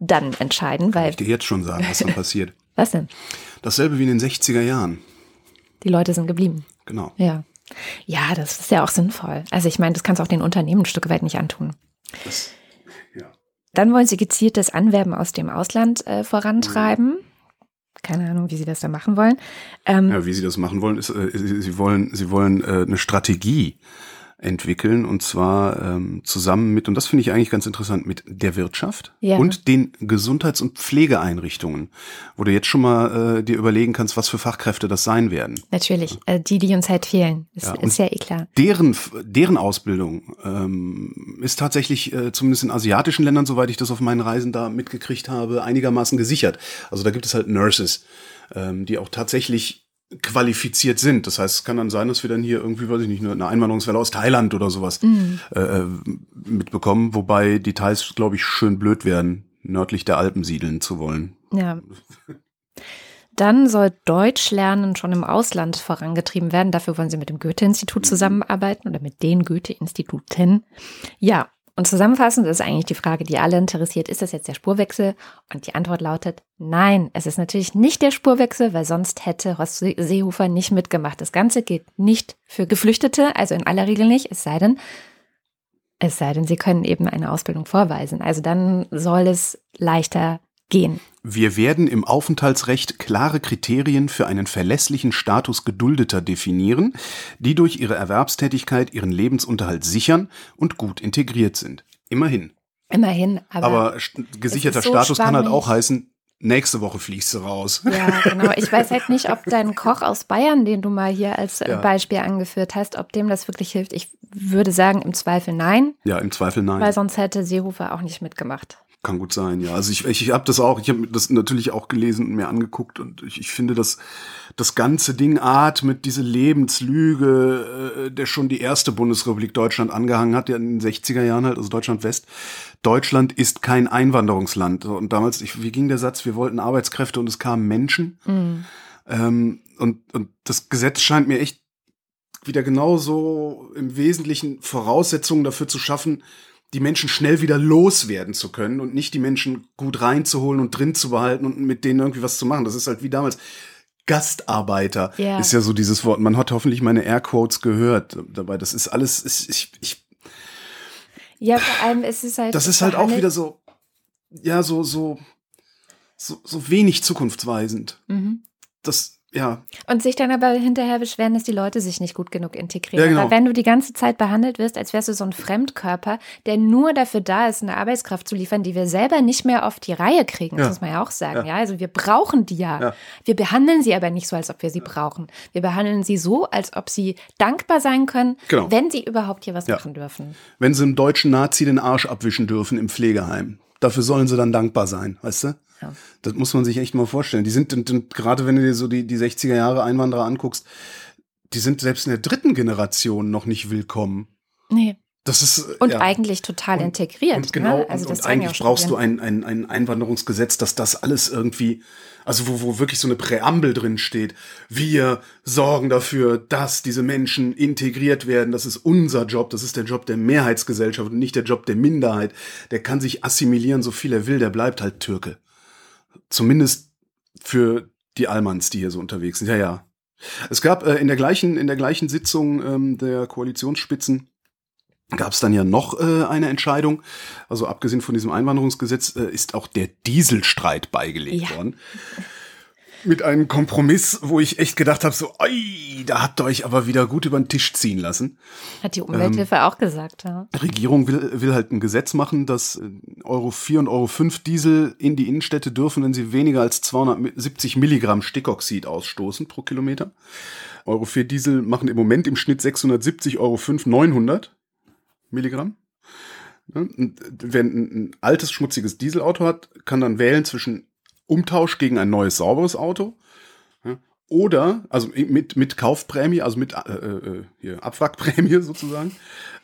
dann entscheiden, weil. Kann ich dir jetzt schon sagen, was dann passiert. was denn? Dasselbe wie in den 60er Jahren. Die Leute sind geblieben. Genau. Ja. Ja, das ist ja auch sinnvoll. Also ich meine, das kannst du auch den Unternehmen ein Stück weit nicht antun. Das dann wollen sie gezielt das Anwerben aus dem Ausland äh, vorantreiben. Keine Ahnung, wie sie das da machen wollen. Ähm, ja, wie sie das machen wollen, ist, äh, sie, sie wollen, sie wollen äh, eine Strategie entwickeln und zwar ähm, zusammen mit, und das finde ich eigentlich ganz interessant, mit der Wirtschaft ja. und den Gesundheits- und Pflegeeinrichtungen, wo du jetzt schon mal äh, dir überlegen kannst, was für Fachkräfte das sein werden. Natürlich, äh, die, die uns halt fehlen, ist, ja, ist ja eh klar. Deren, deren Ausbildung ähm, ist tatsächlich, äh, zumindest in asiatischen Ländern, soweit ich das auf meinen Reisen da mitgekriegt habe, einigermaßen gesichert. Also da gibt es halt Nurses, ähm, die auch tatsächlich qualifiziert sind. Das heißt, es kann dann sein, dass wir dann hier irgendwie, weiß ich nicht, eine Einwanderungswelle aus Thailand oder sowas mhm. äh, äh mitbekommen, wobei Details, glaube ich, schön blöd werden, nördlich der Alpen siedeln zu wollen. Ja. Dann soll Deutsch lernen schon im Ausland vorangetrieben werden. Dafür wollen sie mit dem Goethe-Institut mhm. zusammenarbeiten oder mit den Goethe-Instituten. Ja, und zusammenfassend ist eigentlich die Frage, die alle interessiert, ist das jetzt der Spurwechsel? Und die Antwort lautet, nein, es ist natürlich nicht der Spurwechsel, weil sonst hätte Horst Seehofer nicht mitgemacht. Das Ganze geht nicht für Geflüchtete, also in aller Regel nicht, es sei denn, es sei denn, sie können eben eine Ausbildung vorweisen. Also dann soll es leichter gehen. Wir werden im Aufenthaltsrecht klare Kriterien für einen verlässlichen Status Geduldeter definieren, die durch ihre Erwerbstätigkeit ihren Lebensunterhalt sichern und gut integriert sind. Immerhin. Immerhin, aber, aber gesicherter so Status schwammig. kann halt auch heißen, nächste Woche fliegst du raus. Ja, genau. Ich weiß halt nicht, ob dein Koch aus Bayern, den du mal hier als ja. Beispiel angeführt hast, ob dem das wirklich hilft. Ich würde sagen, im Zweifel nein. Ja, im Zweifel nein. Weil sonst hätte Seehofer auch nicht mitgemacht. Kann gut sein, ja. Also ich, ich, ich habe das auch, ich habe das natürlich auch gelesen und mir angeguckt und ich, ich finde, dass das ganze Ding atmet diese Lebenslüge, äh, der schon die erste Bundesrepublik Deutschland angehangen hat, ja in den 60er Jahren halt, also Deutschland West. Deutschland ist kein Einwanderungsland. Und damals, ich, wie ging der Satz, wir wollten Arbeitskräfte und es kamen Menschen. Mhm. Ähm, und, und das Gesetz scheint mir echt wieder genauso im Wesentlichen Voraussetzungen dafür zu schaffen, die Menschen schnell wieder loswerden zu können und nicht die Menschen gut reinzuholen und drin zu behalten und mit denen irgendwie was zu machen. Das ist halt wie damals. Gastarbeiter yeah. ist ja so dieses Wort. Man hat hoffentlich meine Airquotes gehört dabei. Das ist alles, ich, ich, ja, vor allem ist es halt. Das ist halt auch wieder so, ja, so, so, so, so wenig zukunftsweisend. Mhm. Das, ja. Und sich dann aber hinterher beschweren, dass die Leute sich nicht gut genug integrieren. Ja, genau. Aber wenn du die ganze Zeit behandelt wirst, als wärst du so ein Fremdkörper, der nur dafür da ist, eine Arbeitskraft zu liefern, die wir selber nicht mehr auf die Reihe kriegen, das muss man ja auch sagen. Ja. ja. also wir brauchen die ja. ja. Wir behandeln sie aber nicht so, als ob wir sie brauchen. Wir behandeln sie so, als ob sie dankbar sein können, genau. wenn sie überhaupt hier was machen dürfen. Wenn sie einem deutschen Nazi den Arsch abwischen dürfen im Pflegeheim. Dafür sollen sie dann dankbar sein, weißt du? Ja. Das muss man sich echt mal vorstellen. Die sind, und, und gerade wenn du dir so die, die 60er Jahre Einwanderer anguckst, die sind selbst in der dritten Generation noch nicht willkommen. Nee. Das ist, und ja. eigentlich total und, integriert. Und genau, ne? also und, und eigentlich brauchst du ein, ein, ein Einwanderungsgesetz, dass das alles irgendwie, also wo, wo wirklich so eine Präambel drin steht. Wir sorgen dafür, dass diese Menschen integriert werden. Das ist unser Job. Das ist der Job der Mehrheitsgesellschaft und nicht der Job der Minderheit. Der kann sich assimilieren, so viel er will. Der bleibt halt Türke. Zumindest für die Almans, die hier so unterwegs sind. Ja, ja. Es gab äh, in der gleichen in der gleichen Sitzung ähm, der Koalitionsspitzen gab es dann ja noch äh, eine Entscheidung. Also abgesehen von diesem Einwanderungsgesetz äh, ist auch der Dieselstreit beigelegt ja. worden mit einem Kompromiss, wo ich echt gedacht habe, so, oi, da habt ihr euch aber wieder gut über den Tisch ziehen lassen. Hat die Umwelthilfe ähm, auch gesagt, ja. Regierung will, will halt ein Gesetz machen, dass äh, Euro 4 und Euro 5 Diesel in die Innenstädte dürfen, wenn sie weniger als 270 Milligramm Stickoxid ausstoßen pro Kilometer. Euro 4 Diesel machen im Moment im Schnitt 670, Euro 5 900 Milligramm. Und wer ein altes, schmutziges Dieselauto hat, kann dann wählen zwischen Umtausch gegen ein neues sauberes Auto. Oder, also mit, mit Kaufprämie, also mit äh, äh, hier, Abwrackprämie sozusagen.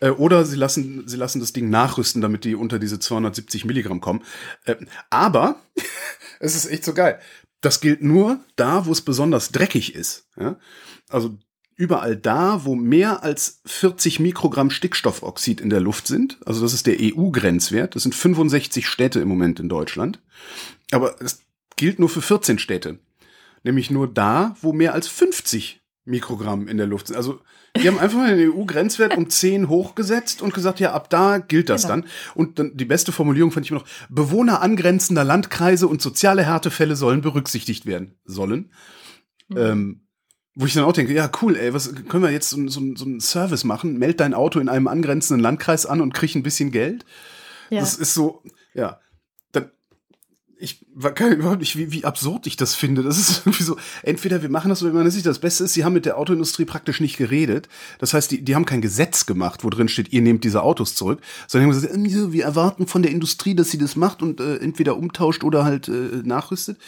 Äh, oder sie lassen, sie lassen das Ding nachrüsten, damit die unter diese 270 Milligramm kommen. Äh, aber, es ist echt so geil. Das gilt nur da, wo es besonders dreckig ist. Ja? Also überall da, wo mehr als 40 Mikrogramm Stickstoffoxid in der Luft sind. Also das ist der EU-Grenzwert. Das sind 65 Städte im Moment in Deutschland. Aber es gilt nur für 14 Städte. Nämlich nur da, wo mehr als 50 Mikrogramm in der Luft sind. Also die haben einfach den EU-Grenzwert um 10 hochgesetzt und gesagt, ja, ab da gilt das genau. dann. Und dann die beste Formulierung fand ich immer noch, Bewohner angrenzender Landkreise und soziale Härtefälle sollen berücksichtigt werden. Sollen. Mhm. Ähm, wo ich dann auch denke, ja, cool, ey, was können wir jetzt so, so, so einen Service machen? Meld dein Auto in einem angrenzenden Landkreis an und krieg ein bisschen Geld. Ja. Das ist so, ja ich kann überhaupt nicht, wie, wie absurd ich das finde. Das ist irgendwie so, entweder wir machen das oder wir machen das nicht. Das Beste ist, sie haben mit der Autoindustrie praktisch nicht geredet. Das heißt, die, die haben kein Gesetz gemacht, wo drin steht, ihr nehmt diese Autos zurück, sondern haben gesagt, wir erwarten von der Industrie, dass sie das macht und äh, entweder umtauscht oder halt äh, nachrüstet.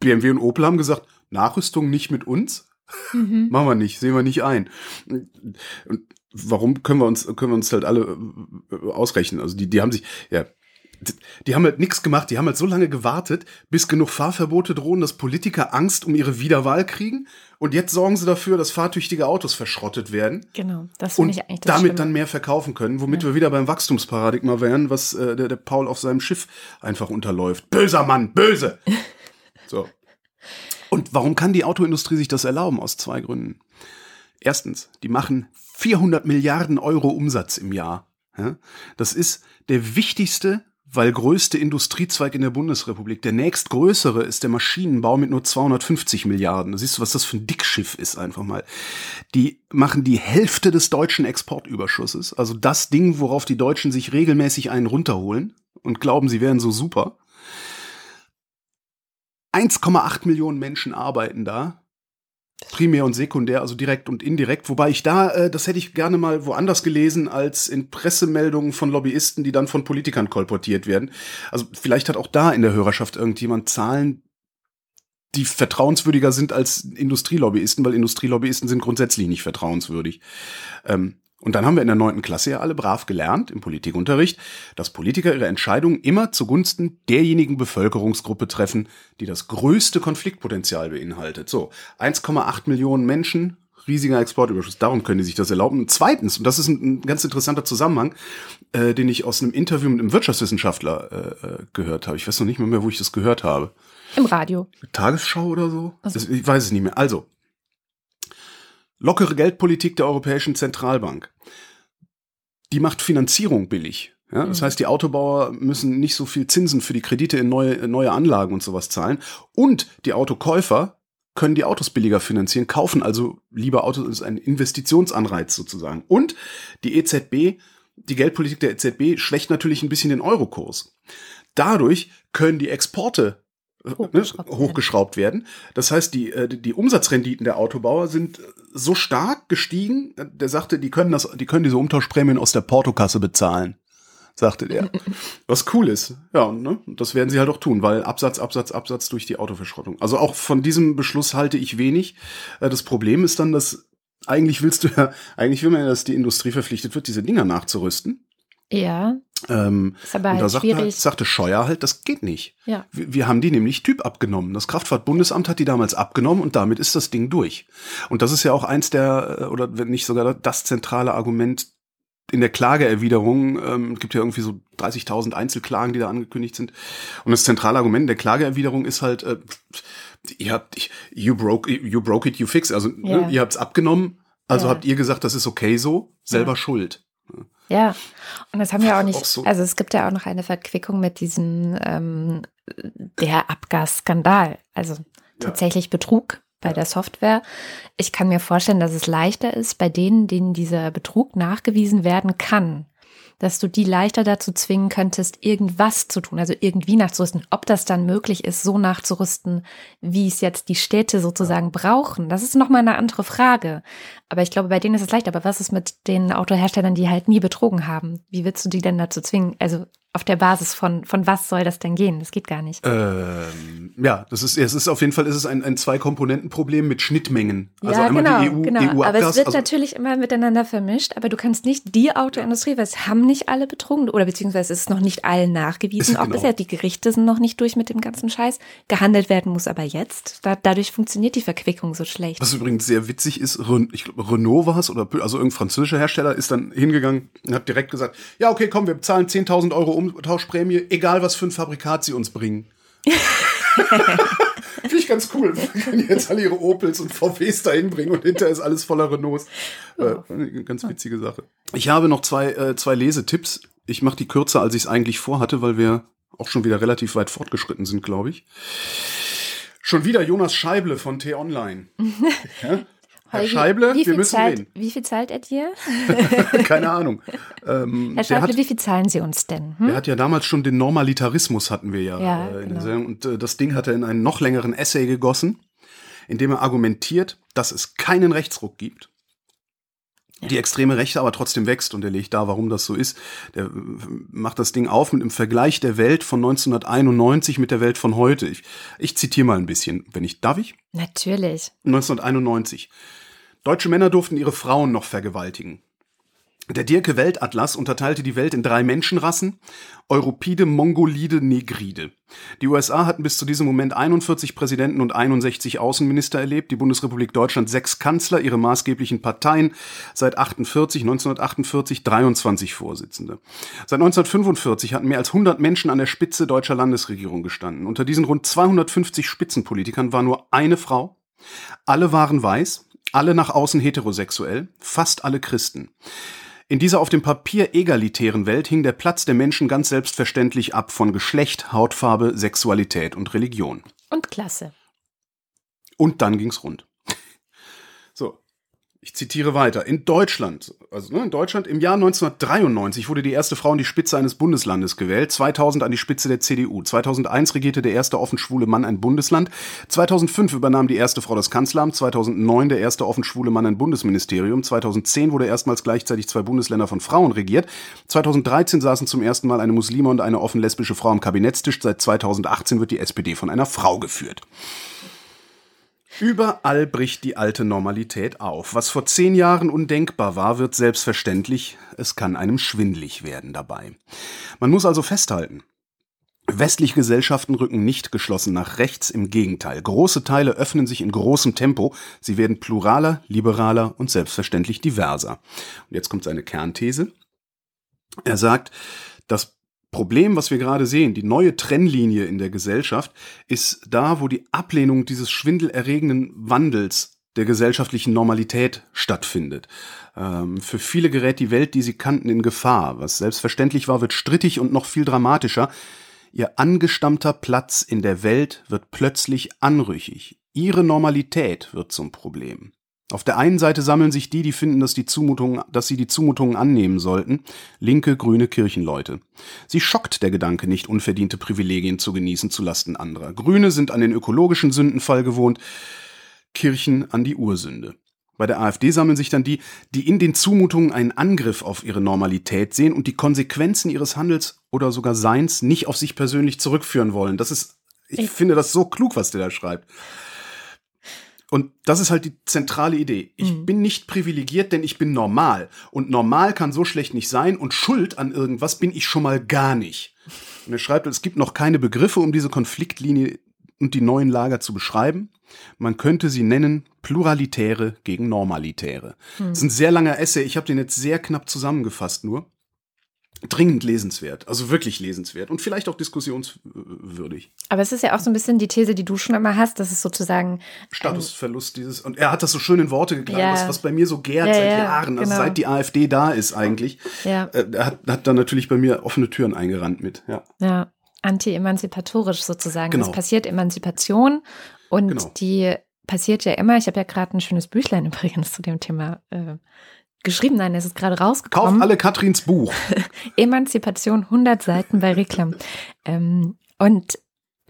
BMW und Opel haben gesagt, Nachrüstung nicht mit uns. Mhm. Machen wir nicht, sehen wir nicht ein. Und warum können wir uns, können wir uns halt alle äh, ausrechnen? Also die, die haben sich, ja, die haben halt nichts gemacht, die haben halt so lange gewartet, bis genug Fahrverbote drohen, dass Politiker Angst um ihre Wiederwahl kriegen. Und jetzt sorgen sie dafür, dass fahrtüchtige Autos verschrottet werden. Genau, das finde ich eigentlich das damit Schlimme. dann mehr verkaufen können, womit ja. wir wieder beim Wachstumsparadigma wären, was äh, der, der Paul auf seinem Schiff einfach unterläuft. Böser Mann, böse! so. Und warum kann die Autoindustrie sich das erlauben? Aus zwei Gründen. Erstens, die machen 400 Milliarden Euro Umsatz im Jahr. Das ist der wichtigste weil größte Industriezweig in der Bundesrepublik. Der nächstgrößere ist der Maschinenbau mit nur 250 Milliarden. Da siehst du, was das für ein Dickschiff ist einfach mal. Die machen die Hälfte des deutschen Exportüberschusses. Also das Ding, worauf die Deutschen sich regelmäßig einen runterholen und glauben, sie wären so super. 1,8 Millionen Menschen arbeiten da. Primär und sekundär, also direkt und indirekt. Wobei ich da, äh, das hätte ich gerne mal woanders gelesen als in Pressemeldungen von Lobbyisten, die dann von Politikern kolportiert werden. Also vielleicht hat auch da in der Hörerschaft irgendjemand Zahlen, die vertrauenswürdiger sind als Industrielobbyisten, weil Industrielobbyisten sind grundsätzlich nicht vertrauenswürdig. Ähm, und dann haben wir in der neunten Klasse ja alle brav gelernt im Politikunterricht, dass Politiker ihre Entscheidungen immer zugunsten derjenigen Bevölkerungsgruppe treffen, die das größte Konfliktpotenzial beinhaltet. So, 1,8 Millionen Menschen, riesiger Exportüberschuss, darum können die sich das erlauben. Und zweitens, und das ist ein, ein ganz interessanter Zusammenhang, äh, den ich aus einem Interview mit einem Wirtschaftswissenschaftler äh, äh gehört habe. Ich weiß noch nicht mehr, mehr, wo ich das gehört habe. Im Radio. Tagesschau oder so? Also. Das, ich weiß es nicht mehr. Also, Lockere Geldpolitik der Europäischen Zentralbank. Die macht Finanzierung billig. Ja, das mhm. heißt, die Autobauer müssen nicht so viel Zinsen für die Kredite in neue, neue Anlagen und sowas zahlen. Und die Autokäufer können die Autos billiger finanzieren, kaufen also lieber Autos, das ist ein Investitionsanreiz sozusagen. Und die EZB, die Geldpolitik der EZB schwächt natürlich ein bisschen den Eurokurs. Dadurch können die Exporte hochgeschraubt, ne, hochgeschraubt werden. Das heißt, die, äh, die Umsatzrenditen der Autobauer sind so stark gestiegen, der sagte, die können das, die können diese Umtauschprämien aus der Portokasse bezahlen, sagte der. Was cool ist. Ja, ne? Das werden sie halt auch tun, weil Absatz, Absatz, Absatz durch die Autoverschrottung. Also auch von diesem Beschluss halte ich wenig. Äh, das Problem ist dann, dass eigentlich willst du ja, eigentlich will man ja, dass die Industrie verpflichtet wird, diese Dinger nachzurüsten. Ja. Ähm, ist aber halt und da sagte, halt, sagte Scheuer halt, das geht nicht. Ja. Wir, wir, haben die nämlich Typ abgenommen. Das Kraftfahrtbundesamt hat die damals abgenommen und damit ist das Ding durch. Und das ist ja auch eins der, äh, oder wenn nicht sogar das zentrale Argument in der Klageerwiderung, ähm, gibt ja irgendwie so 30.000 Einzelklagen, die da angekündigt sind. Und das zentrale Argument der Klageerwiderung ist halt, äh, ihr habt, you broke, you broke it, you fix. Also ja. ne, ihr habt's abgenommen, also ja. habt ihr gesagt, das ist okay so, selber ja. schuld. Ja, und das haben wir auch nicht. Auch so. Also es gibt ja auch noch eine Verquickung mit diesem ähm, der Abgasskandal. Also tatsächlich Betrug bei der Software. Ich kann mir vorstellen, dass es leichter ist, bei denen, denen dieser Betrug nachgewiesen werden kann, dass du die leichter dazu zwingen könntest, irgendwas zu tun, also irgendwie nachzurüsten. Ob das dann möglich ist, so nachzurüsten, wie es jetzt die Städte sozusagen brauchen, das ist nochmal eine andere Frage. Aber ich glaube, bei denen ist es leicht. Aber was ist mit den Autoherstellern, die halt nie betrogen haben? Wie willst du die denn dazu zwingen? Also auf der Basis von, von was soll das denn gehen? Das geht gar nicht. Ähm, ja, das ist, es ist auf jeden Fall ist es ein, ein Zwei-Komponenten-Problem mit Schnittmengen. Also ja, einmal genau, die EU, genau. EU aber es wird also natürlich immer miteinander vermischt, aber du kannst nicht die Autoindustrie, weil es haben nicht alle betrogen, oder beziehungsweise ist es noch nicht allen nachgewiesen, auch genau. bisher. Die Gerichte sind noch nicht durch mit dem ganzen Scheiß. Gehandelt werden muss aber jetzt. Da, dadurch funktioniert die Verquickung so schlecht. Was übrigens sehr witzig ist, ich glaube, Renault war es, oder also irgendein französischer Hersteller ist dann hingegangen und hat direkt gesagt, ja, okay, komm, wir bezahlen 10.000 Euro Umtauschprämie, egal was für ein Fabrikat sie uns bringen. Finde ich ganz cool. Wenn jetzt alle ihre Opels und VWs da hinbringen und hinterher ist alles voller Renaults. Äh, ganz witzige Sache. Ich habe noch zwei, äh, zwei Lesetipps. Ich mache die kürzer, als ich es eigentlich vorhatte, weil wir auch schon wieder relativ weit fortgeschritten sind, glaube ich. Schon wieder Jonas Scheible von T-Online. ja? Herr Scheible, wir müssen zahlt, reden. Wie viel zahlt er dir? Keine Ahnung. Ähm, Herr Scheible, hat, wie viel zahlen Sie uns denn? Hm? Er hat ja damals schon den Normalitarismus hatten wir ja, ja äh, in genau. der Sendung. Und äh, das Ding hat er in einen noch längeren Essay gegossen, in dem er argumentiert, dass es keinen Rechtsruck gibt die extreme Rechte aber trotzdem wächst und er legt da, warum das so ist. Der äh, macht das Ding auf mit einem Vergleich der Welt von 1991 mit der Welt von heute. Ich, ich zitiere mal ein bisschen, wenn ich, darf ich? Natürlich. 1991. Deutsche Männer durften ihre Frauen noch vergewaltigen. Der Dirke Weltatlas unterteilte die Welt in drei Menschenrassen, Europide, Mongolide, Negride. Die USA hatten bis zu diesem Moment 41 Präsidenten und 61 Außenminister erlebt, die Bundesrepublik Deutschland sechs Kanzler, ihre maßgeblichen Parteien, seit 48, 1948 23 Vorsitzende. Seit 1945 hatten mehr als 100 Menschen an der Spitze deutscher Landesregierung gestanden. Unter diesen rund 250 Spitzenpolitikern war nur eine Frau. Alle waren weiß, alle nach außen heterosexuell, fast alle Christen. In dieser auf dem Papier egalitären Welt hing der Platz der Menschen ganz selbstverständlich ab von Geschlecht, Hautfarbe, Sexualität und Religion. Und Klasse. Und dann ging's rund. Ich zitiere weiter. In Deutschland, also ne, in Deutschland im Jahr 1993 wurde die erste Frau an die Spitze eines Bundeslandes gewählt, 2000 an die Spitze der CDU, 2001 regierte der erste offen schwule Mann ein Bundesland, 2005 übernahm die erste Frau das Kanzleramt, 2009 der erste offen schwule Mann ein Bundesministerium, 2010 wurde erstmals gleichzeitig zwei Bundesländer von Frauen regiert, 2013 saßen zum ersten Mal eine Muslime und eine offen lesbische Frau am Kabinettstisch, seit 2018 wird die SPD von einer Frau geführt. Überall bricht die alte Normalität auf. Was vor zehn Jahren undenkbar war, wird selbstverständlich. Es kann einem schwindlig werden dabei. Man muss also festhalten. Westliche Gesellschaften rücken nicht geschlossen nach rechts, im Gegenteil. Große Teile öffnen sich in großem Tempo. Sie werden pluraler, liberaler und selbstverständlich diverser. Und jetzt kommt seine Kernthese. Er sagt, das Problem, was wir gerade sehen, die neue Trennlinie in der Gesellschaft, ist da, wo die Ablehnung dieses schwindelerregenden Wandels der gesellschaftlichen Normalität stattfindet. Ähm, für viele gerät die Welt, die sie kannten, in Gefahr. Was selbstverständlich war, wird strittig und noch viel dramatischer. Ihr angestammter Platz in der Welt wird plötzlich anrüchig. Ihre Normalität wird zum Problem. Auf der einen Seite sammeln sich die, die finden, dass, die Zumutungen, dass sie die Zumutungen annehmen sollten, linke, grüne Kirchenleute. Sie schockt der Gedanke, nicht unverdiente Privilegien zu genießen zu Lasten anderer. Grüne sind an den ökologischen Sündenfall gewohnt, Kirchen an die Ursünde. Bei der AfD sammeln sich dann die, die in den Zumutungen einen Angriff auf ihre Normalität sehen und die Konsequenzen ihres Handels oder sogar Seins nicht auf sich persönlich zurückführen wollen. Das ist, ich, ich finde das so klug, was der da schreibt. Und das ist halt die zentrale Idee. Ich mhm. bin nicht privilegiert, denn ich bin normal. Und normal kann so schlecht nicht sein und schuld an irgendwas bin ich schon mal gar nicht. Und er schreibt, es gibt noch keine Begriffe, um diese Konfliktlinie und die neuen Lager zu beschreiben. Man könnte sie nennen Pluralitäre gegen Normalitäre. Hm. Das ist ein sehr langer Essay. Ich habe den jetzt sehr knapp zusammengefasst nur. Dringend lesenswert, also wirklich lesenswert und vielleicht auch diskussionswürdig. Aber es ist ja auch so ein bisschen die These, die du schon immer hast, dass es sozusagen Statusverlust dieses und er hat das so schön in Worte geklaut, ja. was, was bei mir so gärt ja, seit ja, Jahren, also genau. seit die AfD da ist eigentlich. Ja. Äh, er hat, hat dann natürlich bei mir offene Türen eingerannt mit. Ja. Ja anti-emanzipatorisch sozusagen. Genau. Es passiert Emanzipation und genau. die passiert ja immer. Ich habe ja gerade ein schönes Büchlein übrigens zu dem Thema äh, geschrieben. Nein, es ist gerade rausgekommen. Kauf alle Katrins Buch. Emanzipation, 100 Seiten bei Reklam. ähm, und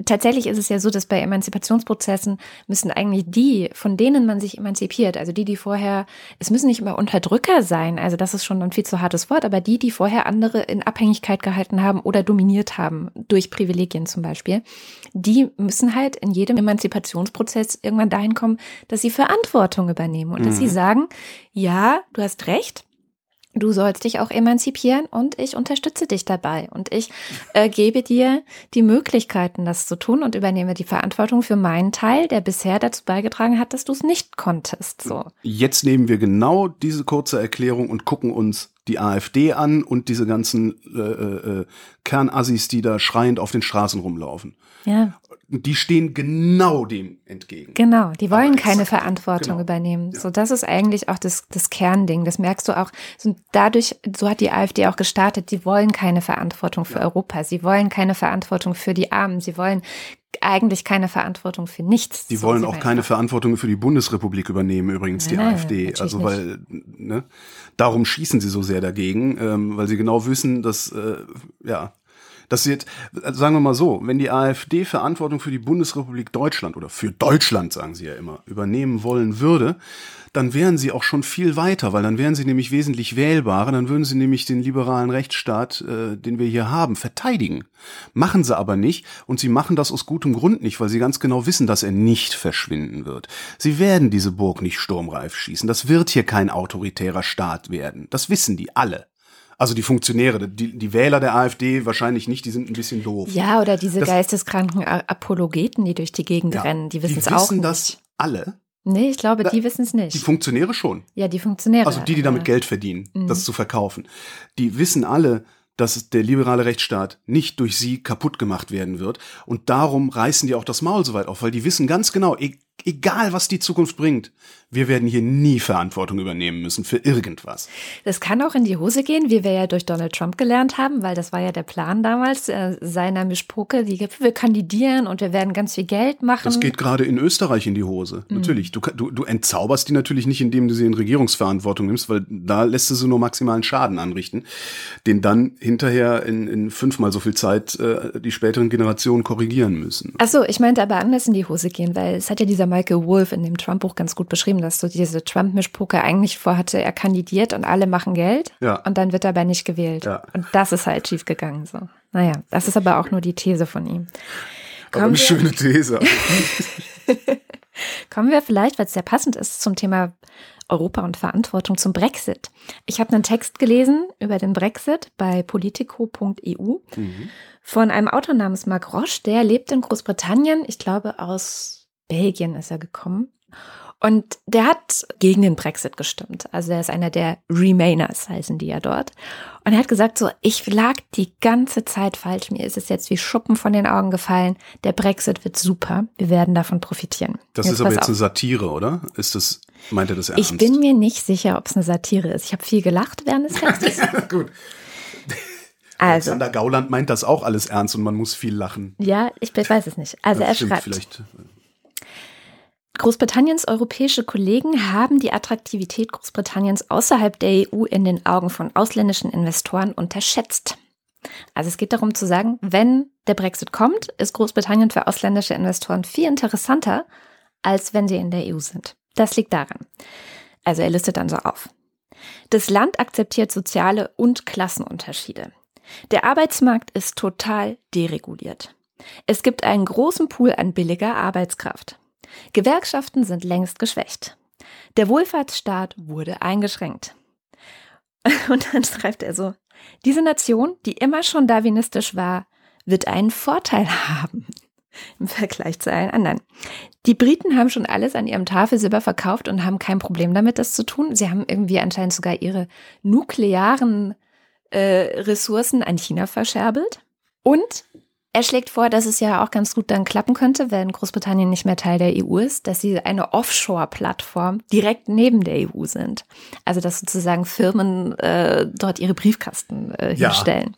tatsächlich ist es ja so, dass bei Emanzipationsprozessen müssen eigentlich die, von denen man sich emanzipiert, also die, die vorher, es müssen nicht immer Unterdrücker sein, also das ist schon ein viel zu hartes Wort, aber die, die vorher andere in Abhängigkeit gehalten haben oder dominiert haben, durch Privilegien zum Beispiel, die müssen halt in jedem Emanzipationsprozess irgendwann dahin kommen, dass sie Verantwortung übernehmen und mhm. dass sie mhm. sagen, ja, du hast recht, Du sollst dich auch emanzipieren und ich unterstütze dich dabei und ich äh, gebe dir die Möglichkeiten, das zu tun und übernehme die Verantwortung für meinen Teil, der bisher dazu beigetragen hat, dass du es nicht konntest. So. Jetzt nehmen wir genau diese kurze Erklärung und gucken uns die AfD an und diese ganzen äh, äh, Kernassis, die da schreiend auf den Straßen rumlaufen. Ja die stehen genau dem entgegen. Genau, die wollen Aber keine Verantwortung genau. übernehmen. Ja. So, das ist eigentlich auch das, das Kernding. Das merkst du auch. So, dadurch, so hat die AfD auch gestartet, die wollen keine Verantwortung für ja. Europa. Sie wollen keine Verantwortung für die Armen. Sie wollen eigentlich keine Verantwortung für nichts. Die so wollen auch keine Verantwortung für die Bundesrepublik übernehmen, übrigens, die nein, AfD. Also, weil, ne, darum schießen sie so sehr dagegen, ähm, weil sie genau wissen, dass, äh, ja, das wird, sagen wir mal so, wenn die AfD Verantwortung für die Bundesrepublik Deutschland oder für Deutschland, sagen sie ja immer, übernehmen wollen würde, dann wären sie auch schon viel weiter, weil dann wären sie nämlich wesentlich wählbarer, dann würden sie nämlich den liberalen Rechtsstaat, äh, den wir hier haben, verteidigen. Machen sie aber nicht und sie machen das aus gutem Grund nicht, weil sie ganz genau wissen, dass er nicht verschwinden wird. Sie werden diese Burg nicht sturmreif schießen. Das wird hier kein autoritärer Staat werden. Das wissen die alle. Also die Funktionäre, die, die Wähler der AfD wahrscheinlich nicht, die sind ein bisschen doof. Ja, oder diese das, geisteskranken Apologeten, die durch die Gegend ja, rennen, die wissen es auch nicht. das alle. Nee, ich glaube, die wissen es nicht. Die Funktionäre schon. Ja, die Funktionäre. Also die, die damit ja. Geld verdienen, mhm. das zu verkaufen. Die wissen alle, dass der liberale Rechtsstaat nicht durch sie kaputt gemacht werden wird. Und darum reißen die auch das Maul so weit auf, weil die wissen ganz genau, egal was die Zukunft bringt, wir werden hier nie Verantwortung übernehmen müssen für irgendwas. Das kann auch in die Hose gehen, wie wir ja durch Donald Trump gelernt haben, weil das war ja der Plan damals äh, seiner Mischpoke, die wir kandidieren und wir werden ganz viel Geld machen. Das geht gerade in Österreich in die Hose. Mhm. Natürlich. Du, du, du entzauberst die natürlich nicht, indem du sie in Regierungsverantwortung nimmst, weil da lässt du sie nur maximalen Schaden anrichten, den dann hinterher in, in fünfmal so viel Zeit äh, die späteren Generationen korrigieren müssen. Achso, ich meinte aber anders in die Hose gehen, weil es hat ja dieser Michael Wolff in dem Trump-Buch ganz gut beschrieben, dass so diese Trump-Mischpoker eigentlich vorhatte, er kandidiert und alle machen Geld ja. und dann wird er aber nicht gewählt. Ja. Und das ist halt schief gegangen. So. Naja, das ist aber auch nur die These von ihm. aber eine schöne These. Kommen wir vielleicht, weil es sehr passend ist, zum Thema Europa und Verantwortung zum Brexit. Ich habe einen Text gelesen über den Brexit bei politico.eu mhm. von einem Autor namens Marc Roche, der lebt in Großbritannien. Ich glaube, aus Belgien ist er gekommen. Und der hat gegen den Brexit gestimmt. Also er ist einer der Remainers, heißen die ja dort. Und er hat gesagt, so, ich lag die ganze Zeit falsch. Mir ist es jetzt wie Schuppen von den Augen gefallen. Der Brexit wird super. Wir werden davon profitieren. Das jetzt ist aber jetzt auf. eine Satire, oder? Ist das, meint er das ernst? Ich bin mir nicht sicher, ob es eine Satire ist. Ich habe viel gelacht während des Textes. Gut. Also. Alexander Gauland meint das auch alles ernst und man muss viel lachen. Ja, ich weiß es nicht. Also das er schreibt. Vielleicht. Großbritanniens europäische Kollegen haben die Attraktivität Großbritanniens außerhalb der EU in den Augen von ausländischen Investoren unterschätzt. Also es geht darum zu sagen, wenn der Brexit kommt, ist Großbritannien für ausländische Investoren viel interessanter, als wenn sie in der EU sind. Das liegt daran. Also er listet dann so auf. Das Land akzeptiert soziale und Klassenunterschiede. Der Arbeitsmarkt ist total dereguliert. Es gibt einen großen Pool an billiger Arbeitskraft. Gewerkschaften sind längst geschwächt. Der Wohlfahrtsstaat wurde eingeschränkt. Und dann schreibt er so, diese Nation, die immer schon darwinistisch war, wird einen Vorteil haben. im Vergleich zu allen anderen. Die Briten haben schon alles an ihrem Tafelsilber verkauft und haben kein Problem damit, das zu tun. Sie haben irgendwie anscheinend sogar ihre nuklearen äh, Ressourcen an China verscherbelt. Und er schlägt vor, dass es ja auch ganz gut dann klappen könnte, wenn Großbritannien nicht mehr Teil der EU ist, dass sie eine Offshore-Plattform direkt neben der EU sind. Also dass sozusagen Firmen äh, dort ihre Briefkasten äh, Ja. hinstellen.